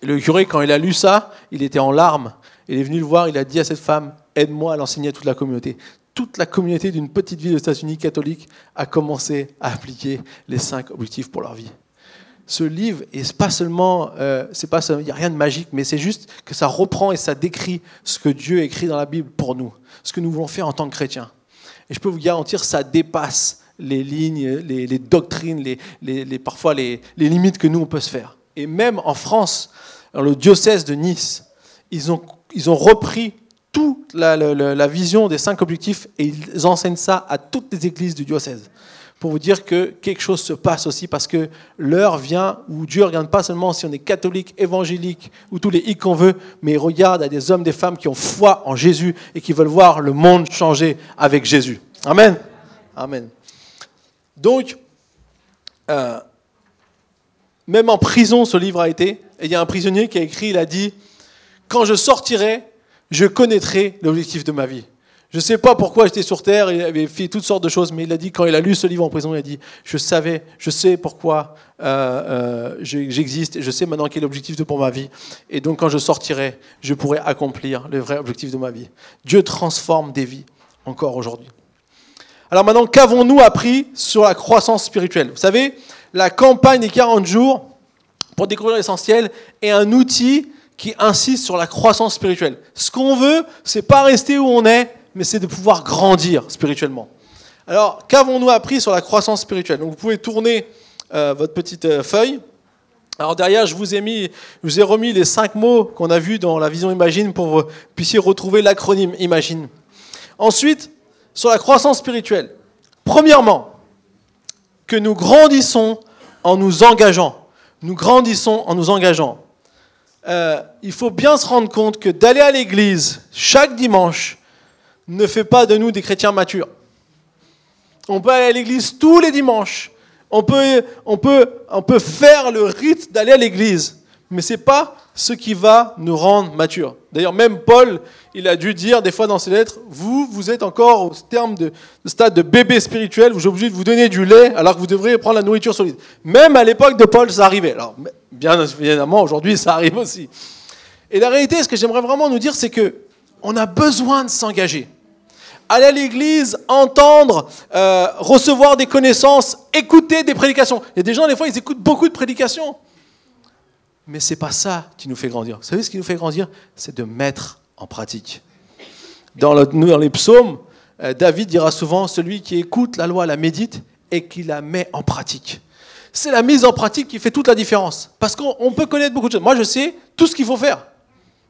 Le curé, quand il a lu ça, il était en larmes. Il est venu le voir, il a dit à cette femme Aide-moi à l'enseigner à toute la communauté toute la communauté d'une petite ville aux États-Unis catholique a commencé à appliquer les cinq objectifs pour leur vie. Ce livre, et pas seulement, euh, pas, il n'y a rien de magique, mais c'est juste que ça reprend et ça décrit ce que Dieu écrit dans la Bible pour nous, ce que nous voulons faire en tant que chrétiens. Et je peux vous garantir, ça dépasse les lignes, les, doctrines, les, parfois les, limites que nous on peut se faire. Et même en France, dans le diocèse de Nice, ils ont, ils ont repris toute la, vision des cinq objectifs et ils enseignent ça à toutes les églises du diocèse. Pour vous dire que quelque chose se passe aussi parce que l'heure vient où Dieu regarde pas seulement si on est catholique, évangélique ou tous les i qu'on veut, mais il regarde à des hommes, des femmes qui ont foi en Jésus et qui veulent voir le monde changer avec Jésus. Amen. Amen. Donc, euh, même en prison, ce livre a été. Il y a un prisonnier qui a écrit, il a dit, quand je sortirai, je connaîtrai l'objectif de ma vie. Je ne sais pas pourquoi j'étais sur Terre, il avait fait toutes sortes de choses, mais il a dit, quand il a lu ce livre en prison, il a dit, je savais, je sais pourquoi euh, euh, j'existe, je sais maintenant quel est l'objectif pour ma vie. Et donc quand je sortirai, je pourrai accomplir le vrai objectif de ma vie. Dieu transforme des vies encore aujourd'hui. Alors maintenant, qu'avons-nous appris sur la croissance spirituelle? Vous savez, la campagne des 40 jours pour découvrir l'essentiel est un outil qui insiste sur la croissance spirituelle. Ce qu'on veut, c'est pas rester où on est, mais c'est de pouvoir grandir spirituellement. Alors, qu'avons-nous appris sur la croissance spirituelle? Donc, vous pouvez tourner euh, votre petite euh, feuille. Alors derrière, je vous ai mis, je vous ai remis les cinq mots qu'on a vus dans la vision Imagine pour que vous puissiez retrouver l'acronyme Imagine. Ensuite, sur la croissance spirituelle. Premièrement, que nous grandissons en nous engageant. Nous grandissons en nous engageant. Euh, il faut bien se rendre compte que d'aller à l'église chaque dimanche ne fait pas de nous des chrétiens matures. On peut aller à l'église tous les dimanches. On peut, on peut, on peut faire le rite d'aller à l'église. Mais ce n'est pas ce qui va nous rendre matures. D'ailleurs, même Paul, il a dû dire des fois dans ses lettres, vous, vous êtes encore au terme de, stade de bébé spirituel, vous êtes obligé de vous donner du lait alors que vous devriez prendre la nourriture solide. Même à l'époque de Paul, ça arrivait. Alors, bien évidemment, aujourd'hui, ça arrive aussi. Et la réalité, ce que j'aimerais vraiment nous dire, c'est que on a besoin de s'engager. Aller à l'église, entendre, euh, recevoir des connaissances, écouter des prédications. Il y a des gens, des fois, ils écoutent beaucoup de prédications. Mais ce n'est pas ça qui nous fait grandir. Vous savez ce qui nous fait grandir? C'est de mettre en pratique. Dans, les psaumes, euh, David dira souvent, celui qui écoute la loi, la médite et qui la met en pratique. C'est la mise en pratique qui fait toute la différence. Parce qu'on peut connaître beaucoup de choses. Moi, je sais tout ce qu'il faut faire.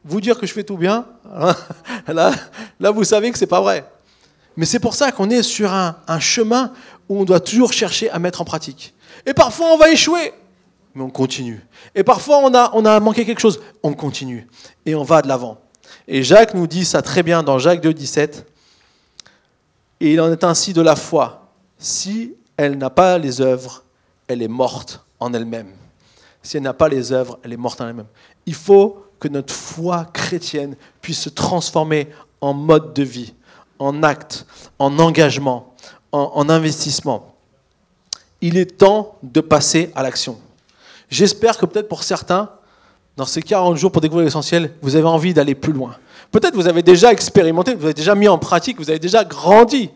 Vous dire que je fais tout bien, là, là vous savez que ce n'est pas vrai. Mais c'est pour ça qu'on est sur un, chemin où on doit toujours chercher à mettre en pratique. Et parfois, on va échouer mais on continue. Et parfois, on a, on a manqué quelque chose, on continue. Et on va de l'avant. Et Jacques nous dit ça très bien dans Jacques 2, 17. Et il en est ainsi de la foi. Si elle n'a pas les œuvres, elle est morte en elle-même. Si elle n'a pas les œuvres, elle est morte en elle-même. Il faut que notre foi chrétienne puisse se transformer en mode de vie, en acte, en engagement, en, en investissement. Il est temps de passer à l'action. J'espère que peut-être pour certains, dans ces 40 jours pour découvrir l'essentiel, vous avez envie d'aller plus loin. Peut-être vous avez déjà expérimenté, vous avez déjà mis en pratique, vous avez déjà grandi.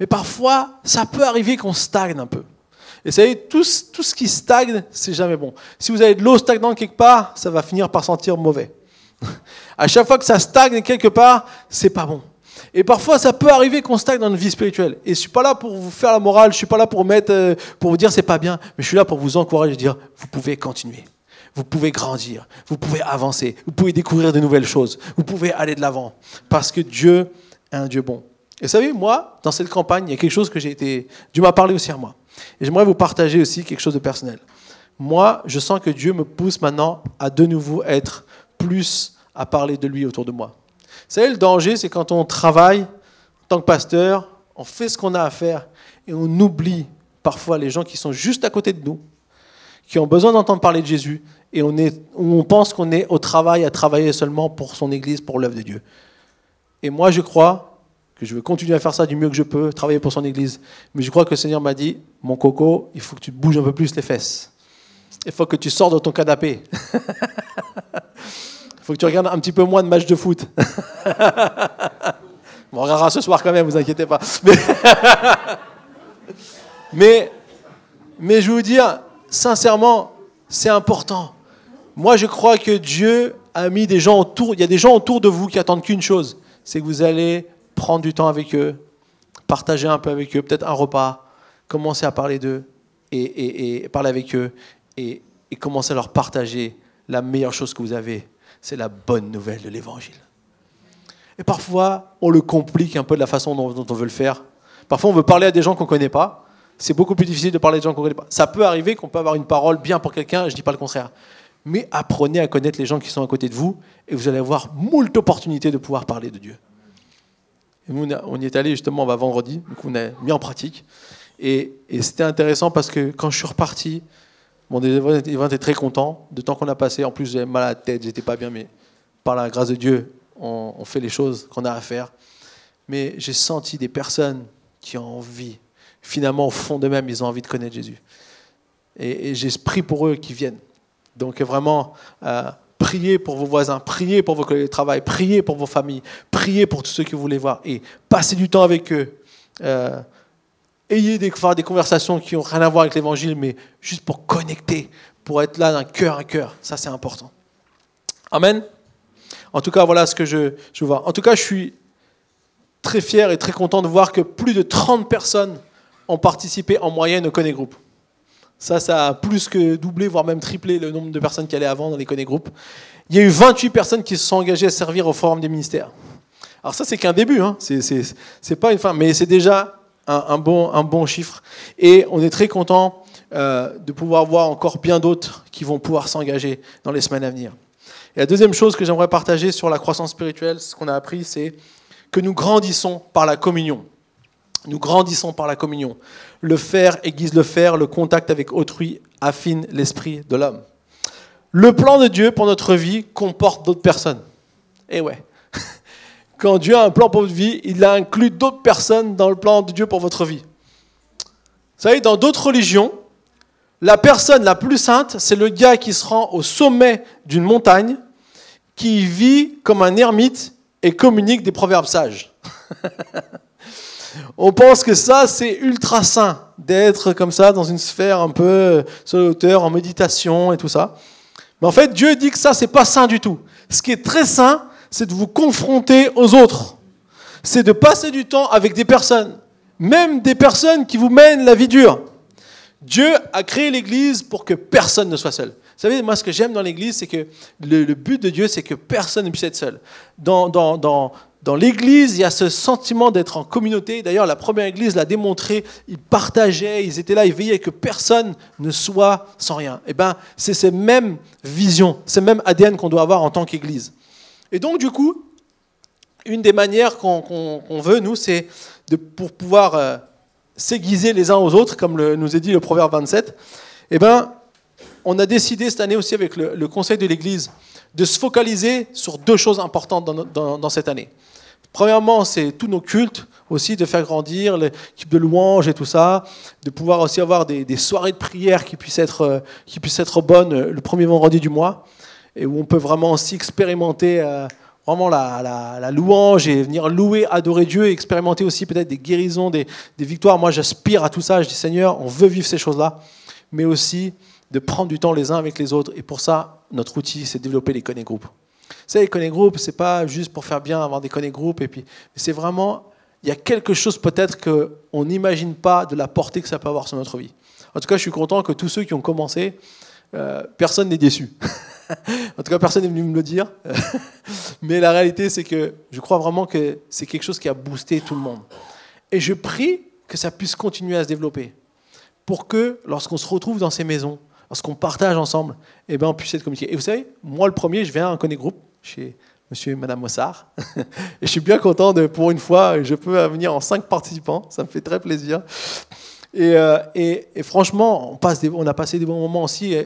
Mais parfois, ça peut arriver qu'on stagne un peu. Et vous savez, tout, tout ce qui stagne, c'est jamais bon. Si vous avez de l'eau stagnante quelque part, ça va finir par sentir mauvais. [LAUGHS] À chaque fois que ça stagne quelque part, c'est pas bon. Et parfois, ça peut arriver qu'on stagne dans une vie spirituelle. Et je suis pas là pour vous faire la morale, je suis pas là pour mettre, euh, pour vous dire c'est pas bien, mais je suis là pour vous encourager, dire vous pouvez continuer. vous pouvez grandir, vous pouvez avancer, vous pouvez découvrir de nouvelles choses, vous pouvez aller de l'avant, parce que Dieu est un Dieu bon. Et vous savez, moi, dans cette campagne, il y a quelque chose que j'ai été... Dieu m'a parlé aussi à moi. Et j'aimerais vous partager aussi quelque chose de personnel. Moi, je sens que Dieu me pousse maintenant à de nouveau être plus à parler de lui autour de moi. Savez, le danger, c'est quand on travaille en tant que pasteur, on fait ce qu'on a à faire et on oublie parfois les gens qui sont juste à côté de nous, qui ont besoin d'entendre parler de Jésus et on, pense qu'on est au travail à travailler seulement pour son Église, pour l'œuvre de Dieu. Et moi, je crois que je vais continuer à faire ça du mieux que je peux, travailler pour son Église. Mais je crois que le Seigneur m'a dit, mon coco, il faut que tu bouges un peu plus les fesses. Il faut que tu sors de ton canapé. [LAUGHS] Faut que tu regardes un petit peu moins de matchs de foot. [LAUGHS] on regardera ce soir quand même, vous inquiétez pas. [LAUGHS] Mais, mais, je vais vous dire, sincèrement, c'est important. Moi, je crois que Dieu a mis des gens autour, il y a des gens autour de vous qui attendent qu'une chose, c'est que vous allez prendre du temps avec eux, partager un peu avec eux, peut-être un repas, commencer à parler d'eux et, parler avec eux et commencer à leur partager la meilleure chose que vous avez, c'est la bonne nouvelle de l'Évangile. Et parfois, on le complique un peu de la façon dont, on veut le faire. Parfois, on veut parler à des gens qu'on ne connaît pas. C'est beaucoup plus difficile de parler à des gens qu'on ne connaît pas. Ça peut arriver qu'on peut avoir une parole bien pour quelqu'un, je ne dis pas le contraire. Mais apprenez à connaître les gens qui sont à côté de vous et vous allez avoir moult opportunités de pouvoir parler de Dieu. Et nous, on y est allé justement on va vendredi, donc on a mis en pratique. Et, et c'était intéressant parce que quand je suis reparti, Bon, Yvan était très content de temps qu'on a passé. En plus, j'avais mal à la tête, j'étais pas bien, mais par la grâce de Dieu, on, fait les choses qu'on a à faire. Mais j'ai senti des personnes qui ont envie, finalement, au fond d'eux-mêmes, ils ont envie de connaître Jésus. Et, j'ai pris pour eux qui viennent. Donc, vraiment, euh, priez pour vos voisins, priez pour vos collègues de travail, priez pour vos familles, priez pour tous ceux que vous voulez voir et passez du temps avec eux. Euh, ayez des, des conversations qui n'ont rien à voir avec l'évangile, mais juste pour connecter, pour être là d'un cœur à cœur. Ça, c'est important. Amen. En tout cas, voilà ce que je, je vois. En tout cas, je suis très fier et très content de voir que plus de 30 personnes ont participé en moyenne au Connect Group. Ça, ça a plus que doublé, voire même triplé le nombre de personnes qui allaient avant dans les Connect Group. Il y a eu 28 personnes qui se sont engagées à servir au Forum des ministères. Alors ça, c'est qu'un début, hein. c'est pas une fin, mais c'est déjà un, bon, un bon chiffre. Et on est très content euh, de pouvoir voir encore bien d'autres qui vont pouvoir s'engager dans les semaines à venir. Et la deuxième chose que j'aimerais partager sur la croissance spirituelle, ce qu'on a appris, c'est que nous grandissons par la communion. Nous grandissons par la communion. Le faire aiguise le faire, le contact avec autrui affine l'esprit de l'homme. Le plan de Dieu pour notre vie comporte d'autres personnes. Et eh ouais, quand Dieu a un plan pour votre vie, il a inclus d'autres personnes dans le plan de Dieu pour votre vie. Vous savez, dans d'autres religions, la personne la plus sainte, c'est le gars qui se rend au sommet d'une montagne, qui vit comme un ermite et communique des proverbes sages. [LAUGHS] On pense que ça, c'est ultra saint, d'être comme ça dans une sphère un peu sur la hauteur, en méditation et tout ça. Mais en fait, Dieu dit que ça, c'est pas saint du tout. Ce qui est très saint, c'est de vous confronter aux autres. C'est de passer du temps avec des personnes, même des personnes qui vous mènent la vie dure. Dieu a créé l'Église pour que personne ne soit seul. Vous savez, moi, ce que j'aime dans l'Église, c'est que le, but de Dieu, c'est que personne ne puisse être seul. Dans, l'Église, il y a ce sentiment d'être en communauté. D'ailleurs, la première Église l'a démontré. Ils partageaient, ils étaient là, ils veillaient que personne ne soit sans rien. Eh ben, c'est ces mêmes visions, ces mêmes ADN qu'on doit avoir en tant qu'Église. Et donc, du coup, une des manières qu'on veut, nous, c'est pour pouvoir euh, s'aiguiser les uns aux autres, comme nous a dit le Proverbe 27, eh ben, on a décidé cette année aussi avec le, Conseil de l'Église de se focaliser sur deux choses importantes dans, cette année. Premièrement, c'est tous nos cultes aussi, de faire grandir l'équipe de louanges et tout ça, de pouvoir aussi avoir des, soirées de prière qui puissent être, euh, qui puissent être bonnes le premier vendredi du mois et où on peut vraiment aussi expérimenter euh, vraiment la, louange et venir louer, adorer Dieu, et expérimenter aussi peut-être des guérisons, des, victoires. Moi, j'aspire à tout ça. Je dis Seigneur, on veut vivre ces choses-là, mais aussi de prendre du temps les uns avec les autres. Et pour ça, notre outil, c'est de développer les connect groupes. Vous savez, les connect groupes, c'est pas juste pour faire bien avoir des connect groupes, et puis, c'est vraiment, il y a quelque chose peut-être qu'on n'imagine pas de la portée que ça peut avoir sur notre vie. En tout cas, je suis content que tous ceux qui ont commencé euh, personne n'est déçu. [LAUGHS] en tout cas, personne n'est venu me le dire. [LAUGHS] Mais la réalité, c'est que je crois vraiment que c'est quelque chose qui a boosté tout le monde. Et je prie que ça puisse continuer à se développer. Pour que, lorsqu'on se retrouve dans ces maisons, lorsqu'on partage ensemble, eh ben, on puisse être communiqué. Et vous savez, moi, le premier, je viens à un connaît groupe chez monsieur et madame Mossard. [LAUGHS] et je suis bien content de, pour une fois, je peux venir en cinq participants. Ça me fait très plaisir. Euh, et, et, franchement, on, passe on a passé des bons moments aussi.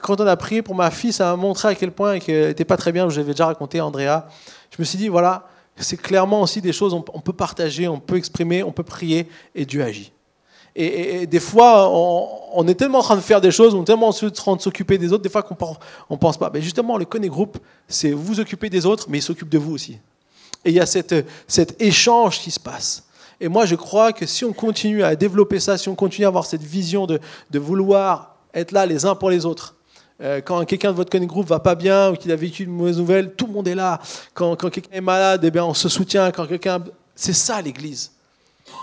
Quand on a prié pour ma fille, ça m'a montré à quel point elle n'était pas très bien. Je l'avais déjà raconté Andrea. Je me suis dit, voilà, c'est clairement aussi des choses, on, peut partager, on peut exprimer, on peut prier, et Dieu agit. Et, des fois, on, est tellement en train de faire des choses, on est tellement en train de s'occuper des autres, des fois qu'on ne pense pas. Mais justement, le Connaît Group, c'est vous occuper des autres, mais il s'occupe de vous aussi. Et il y a cette, cet échange qui se passe. Et moi, je crois que si on continue à développer ça, si on continue à avoir cette vision de vouloir être là les uns pour les autres, euh, quand quelqu'un de votre Connaît Group va pas bien ou qu'il a vécu une mauvaise nouvelle, tout le monde est là. Quand, quelqu'un est malade, eh bien, on se soutient. Quand quelqu'un, c'est ça l'Église.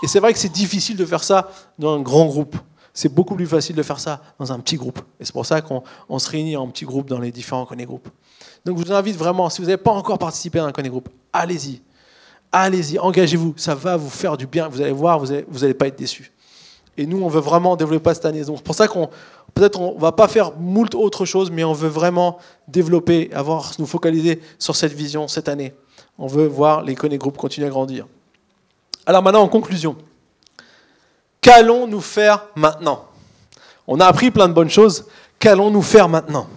Et c'est vrai que c'est difficile de faire ça dans un grand groupe. C'est beaucoup plus facile de faire ça dans un petit groupe. Et c'est pour ça qu'on se réunit en petits groupes dans les différents Connaît Group. Donc je vous invite vraiment, si vous n'avez pas encore participé à un Connaît Group, allez-y. Allez-y, engagez-vous. Ça va vous faire du bien. Vous allez voir, vous n'allez pas être déçus. Et nous, on veut vraiment développer cette année. c'est pour ça qu'on peut-être on va pas faire moult autre chose, mais on veut vraiment développer, avoir, nous focaliser sur cette vision cette année. On veut voir les Connaît Group continuer à grandir. Alors maintenant, en conclusion, qu'allons-nous faire maintenant? On a appris plein de bonnes choses. Qu'allons-nous faire maintenant?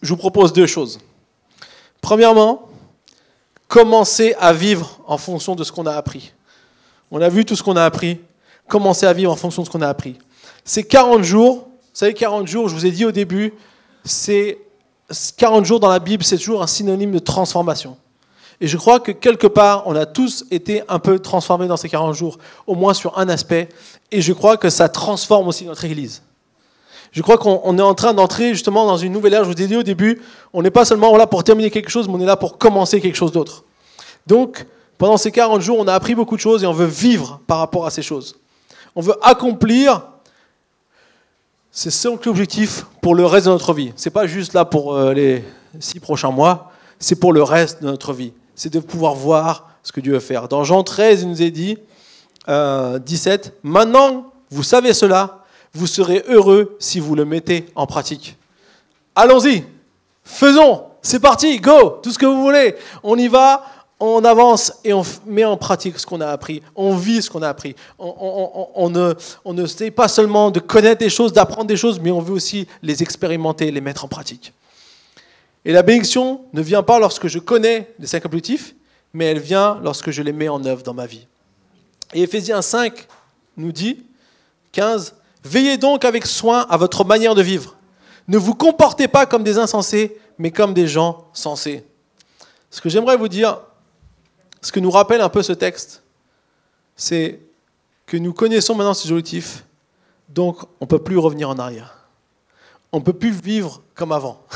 Je vous propose deux choses. Premièrement, commencer à vivre en fonction de ce qu'on a appris. On a vu tout ce qu'on a appris. Commencer à vivre en fonction de ce qu'on a appris. Ces 40 jours, vous savez, 40 jours, je vous ai dit au début, c'est 40 jours dans la Bible, c'est toujours un synonyme de transformation. Et je crois que quelque part, on a tous été un peu transformés dans ces 40 jours, au moins sur un aspect. Et je crois que ça transforme aussi notre Église. Je crois qu'on est en train d'entrer justement dans une nouvelle ère. Je vous ai dit au début, on n'est pas seulement là pour terminer quelque chose, mais on est là pour commencer quelque chose d'autre. Donc, pendant ces 40 jours, on a appris beaucoup de choses et on veut vivre par rapport à ces choses. On veut accomplir c'est ça l'objectif pour le reste de notre vie. Ce n'est pas juste là pour euh, les six prochains mois, c'est pour le reste de notre vie c'est de pouvoir voir ce que Dieu veut faire. Dans Jean 13, il nous est dit, 17, euh, maintenant vous savez cela, vous serez heureux si vous le mettez en pratique. Allons-y, faisons, c'est parti, go, tout ce que vous voulez. On y va, on avance et on met en pratique ce qu'on a appris, on vit ce qu'on a appris. On, ne, on ne sait pas seulement de connaître des choses, d'apprendre des choses, mais on veut aussi les expérimenter, les mettre en pratique. Et la bénédiction ne vient pas lorsque je connais les cinq objectifs, mais elle vient lorsque je les mets en œuvre dans ma vie. Et Éphésiens 5 nous dit, 15, Veillez donc avec soin à votre manière de vivre. Ne vous comportez pas comme des insensés, mais comme des gens sensés. Ce que j'aimerais vous dire, ce que nous rappelle un peu ce texte, c'est que nous connaissons maintenant ces objectifs, donc on ne peut plus revenir en arrière. On ne peut plus vivre comme avant. [LAUGHS]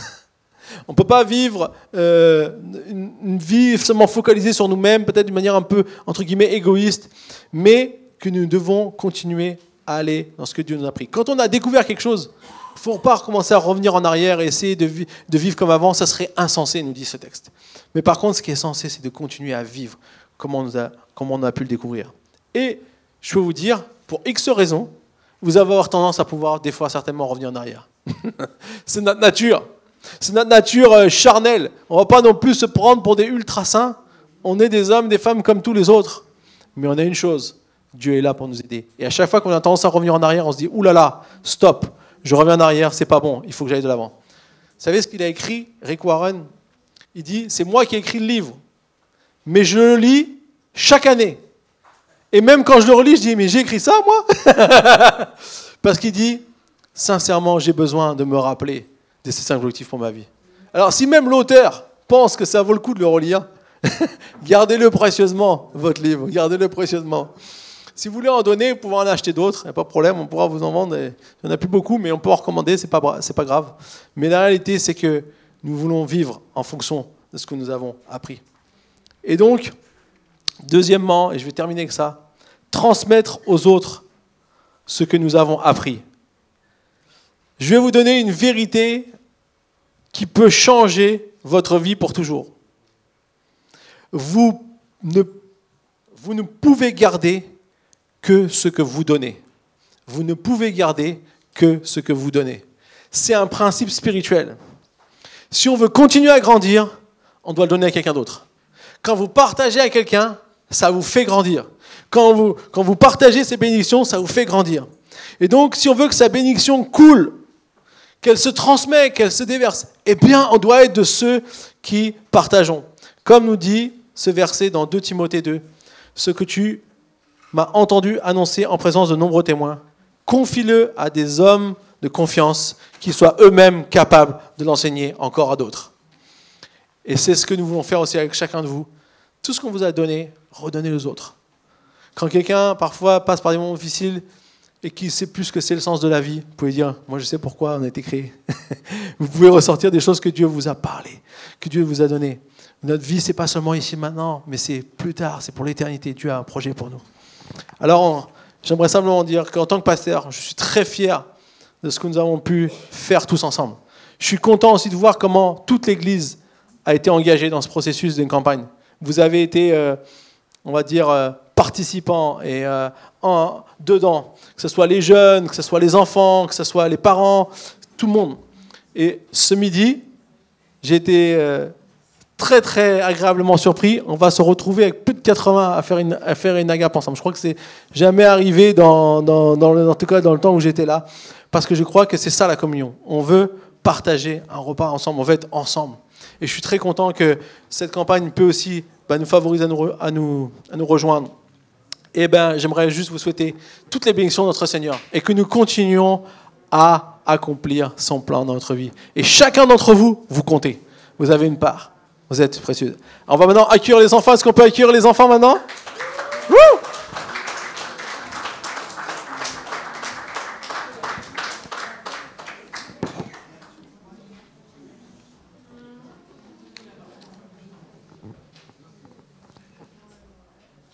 On ne peut pas vivre euh, une, vie seulement focalisée sur nous-mêmes, peut-être d'une manière un peu, entre guillemets, égoïste, mais que nous devons continuer à aller dans ce que Dieu nous a pris. Quand on a découvert quelque chose, il ne faut pas recommencer à revenir en arrière et essayer de, de, vivre comme avant, ça serait insensé, nous dit ce texte. Mais par contre, ce qui est censé, c'est de continuer à vivre comme on, a, pu le découvrir. Et je peux vous dire, pour X raisons, vous allez avoir tendance à pouvoir, des fois, certainement revenir en arrière. [LAUGHS] c'est notre nature. C'est notre nature euh, charnelle. On ne va pas non plus se prendre pour des ultra saints. On est des hommes, des femmes comme tous les autres. Mais on a une chose, Dieu est là pour nous aider. Et à chaque fois qu'on a tendance à revenir en arrière, on se dit, oulala, là là, stop, je reviens en arrière, c'est pas bon, il faut que j'aille de l'avant. Vous savez ce qu'il a écrit, Rick Warren? Il dit, c'est moi qui ai écrit le livre, mais je le lis chaque année. Et même quand je le relis, je dis, mais j'ai écrit ça, moi? [LAUGHS] Parce qu'il dit, sincèrement, j'ai besoin de me rappeler de ces cinq objectifs pour ma vie. Alors si même l'auteur pense que ça vaut le coup de le relire, [LAUGHS] gardez-le précieusement, votre livre, gardez-le précieusement. Si vous voulez en donner, vous pouvez en acheter d'autres, il n'y a pas de problème, on pourra vous en vendre. Il n'y en a plus beaucoup, mais on peut en recommander, ce n'est pas, pas grave. Mais la réalité, c'est que nous voulons vivre en fonction de ce que nous avons appris. Et donc, deuxièmement, et je vais terminer avec ça, transmettre aux autres ce que nous avons appris. Je vais vous donner une vérité qui peut changer votre vie pour toujours. Vous ne, vous ne pouvez garder que ce que vous donnez. Vous ne pouvez garder que ce que vous donnez. C'est un principe spirituel. Si on veut continuer à grandir, on doit le donner à quelqu'un d'autre. Quand vous partagez à quelqu'un, ça vous fait grandir. Quand vous, partagez ces bénédictions, ça vous fait grandir. Et donc, si on veut que sa bénédiction coule, qu'elle se transmet, qu'elle se déverse, eh bien, on doit être de ceux qui partageons. Comme nous dit ce verset dans 2 Timothée 2, ce que tu m'as entendu annoncer en présence de nombreux témoins, confie-le à des hommes de confiance qui soient eux-mêmes capables de l'enseigner encore à d'autres. Et c'est ce que nous voulons faire aussi avec chacun de vous. Tout ce qu'on vous a donné, redonnez aux autres. Quand quelqu'un parfois passe par des moments difficiles et qui sait plus que c'est le sens de la vie, vous pouvez dire, moi je sais pourquoi on a été créé. [LAUGHS] vous pouvez ressortir des choses que Dieu vous a parlé, que Dieu vous a donné. Notre vie, c'est pas seulement ici maintenant, mais c'est plus tard, c'est pour l'éternité. Dieu a un projet pour nous. Alors, j'aimerais simplement dire qu'en tant que pasteur, je suis très fier de ce que nous avons pu faire tous ensemble. Je suis content aussi de voir comment toute l'Église a été engagée dans ce processus d'une campagne. Vous avez été, euh, on va dire, euh, participants et euh, en, dedans, que ce soit les jeunes, que ce soit les enfants, que ce soit les parents, tout le monde. Et ce midi, j'ai été très très agréablement surpris. On va se retrouver avec de 80 à faire une, à faire une agape ensemble. Je crois que c'est jamais arrivé dans, dans, dans, en tout cas dans le temps où j'étais là, parce que je crois que c'est ça la communion. On veut partager un repas ensemble, on veut être ensemble. Et je suis très content que cette campagne peut aussi bah, nous favoriser à nous, à nous, à nous rejoindre. Et eh ben, j'aimerais juste vous souhaiter toutes les bénédictions de notre Seigneur et que nous continuions à accomplir son plan dans notre vie. Et chacun d'entre vous, vous comptez. Vous avez une part. Vous êtes précieux. On va maintenant accueillir les enfants. Est-ce qu'on peut accueillir les enfants maintenant? Woo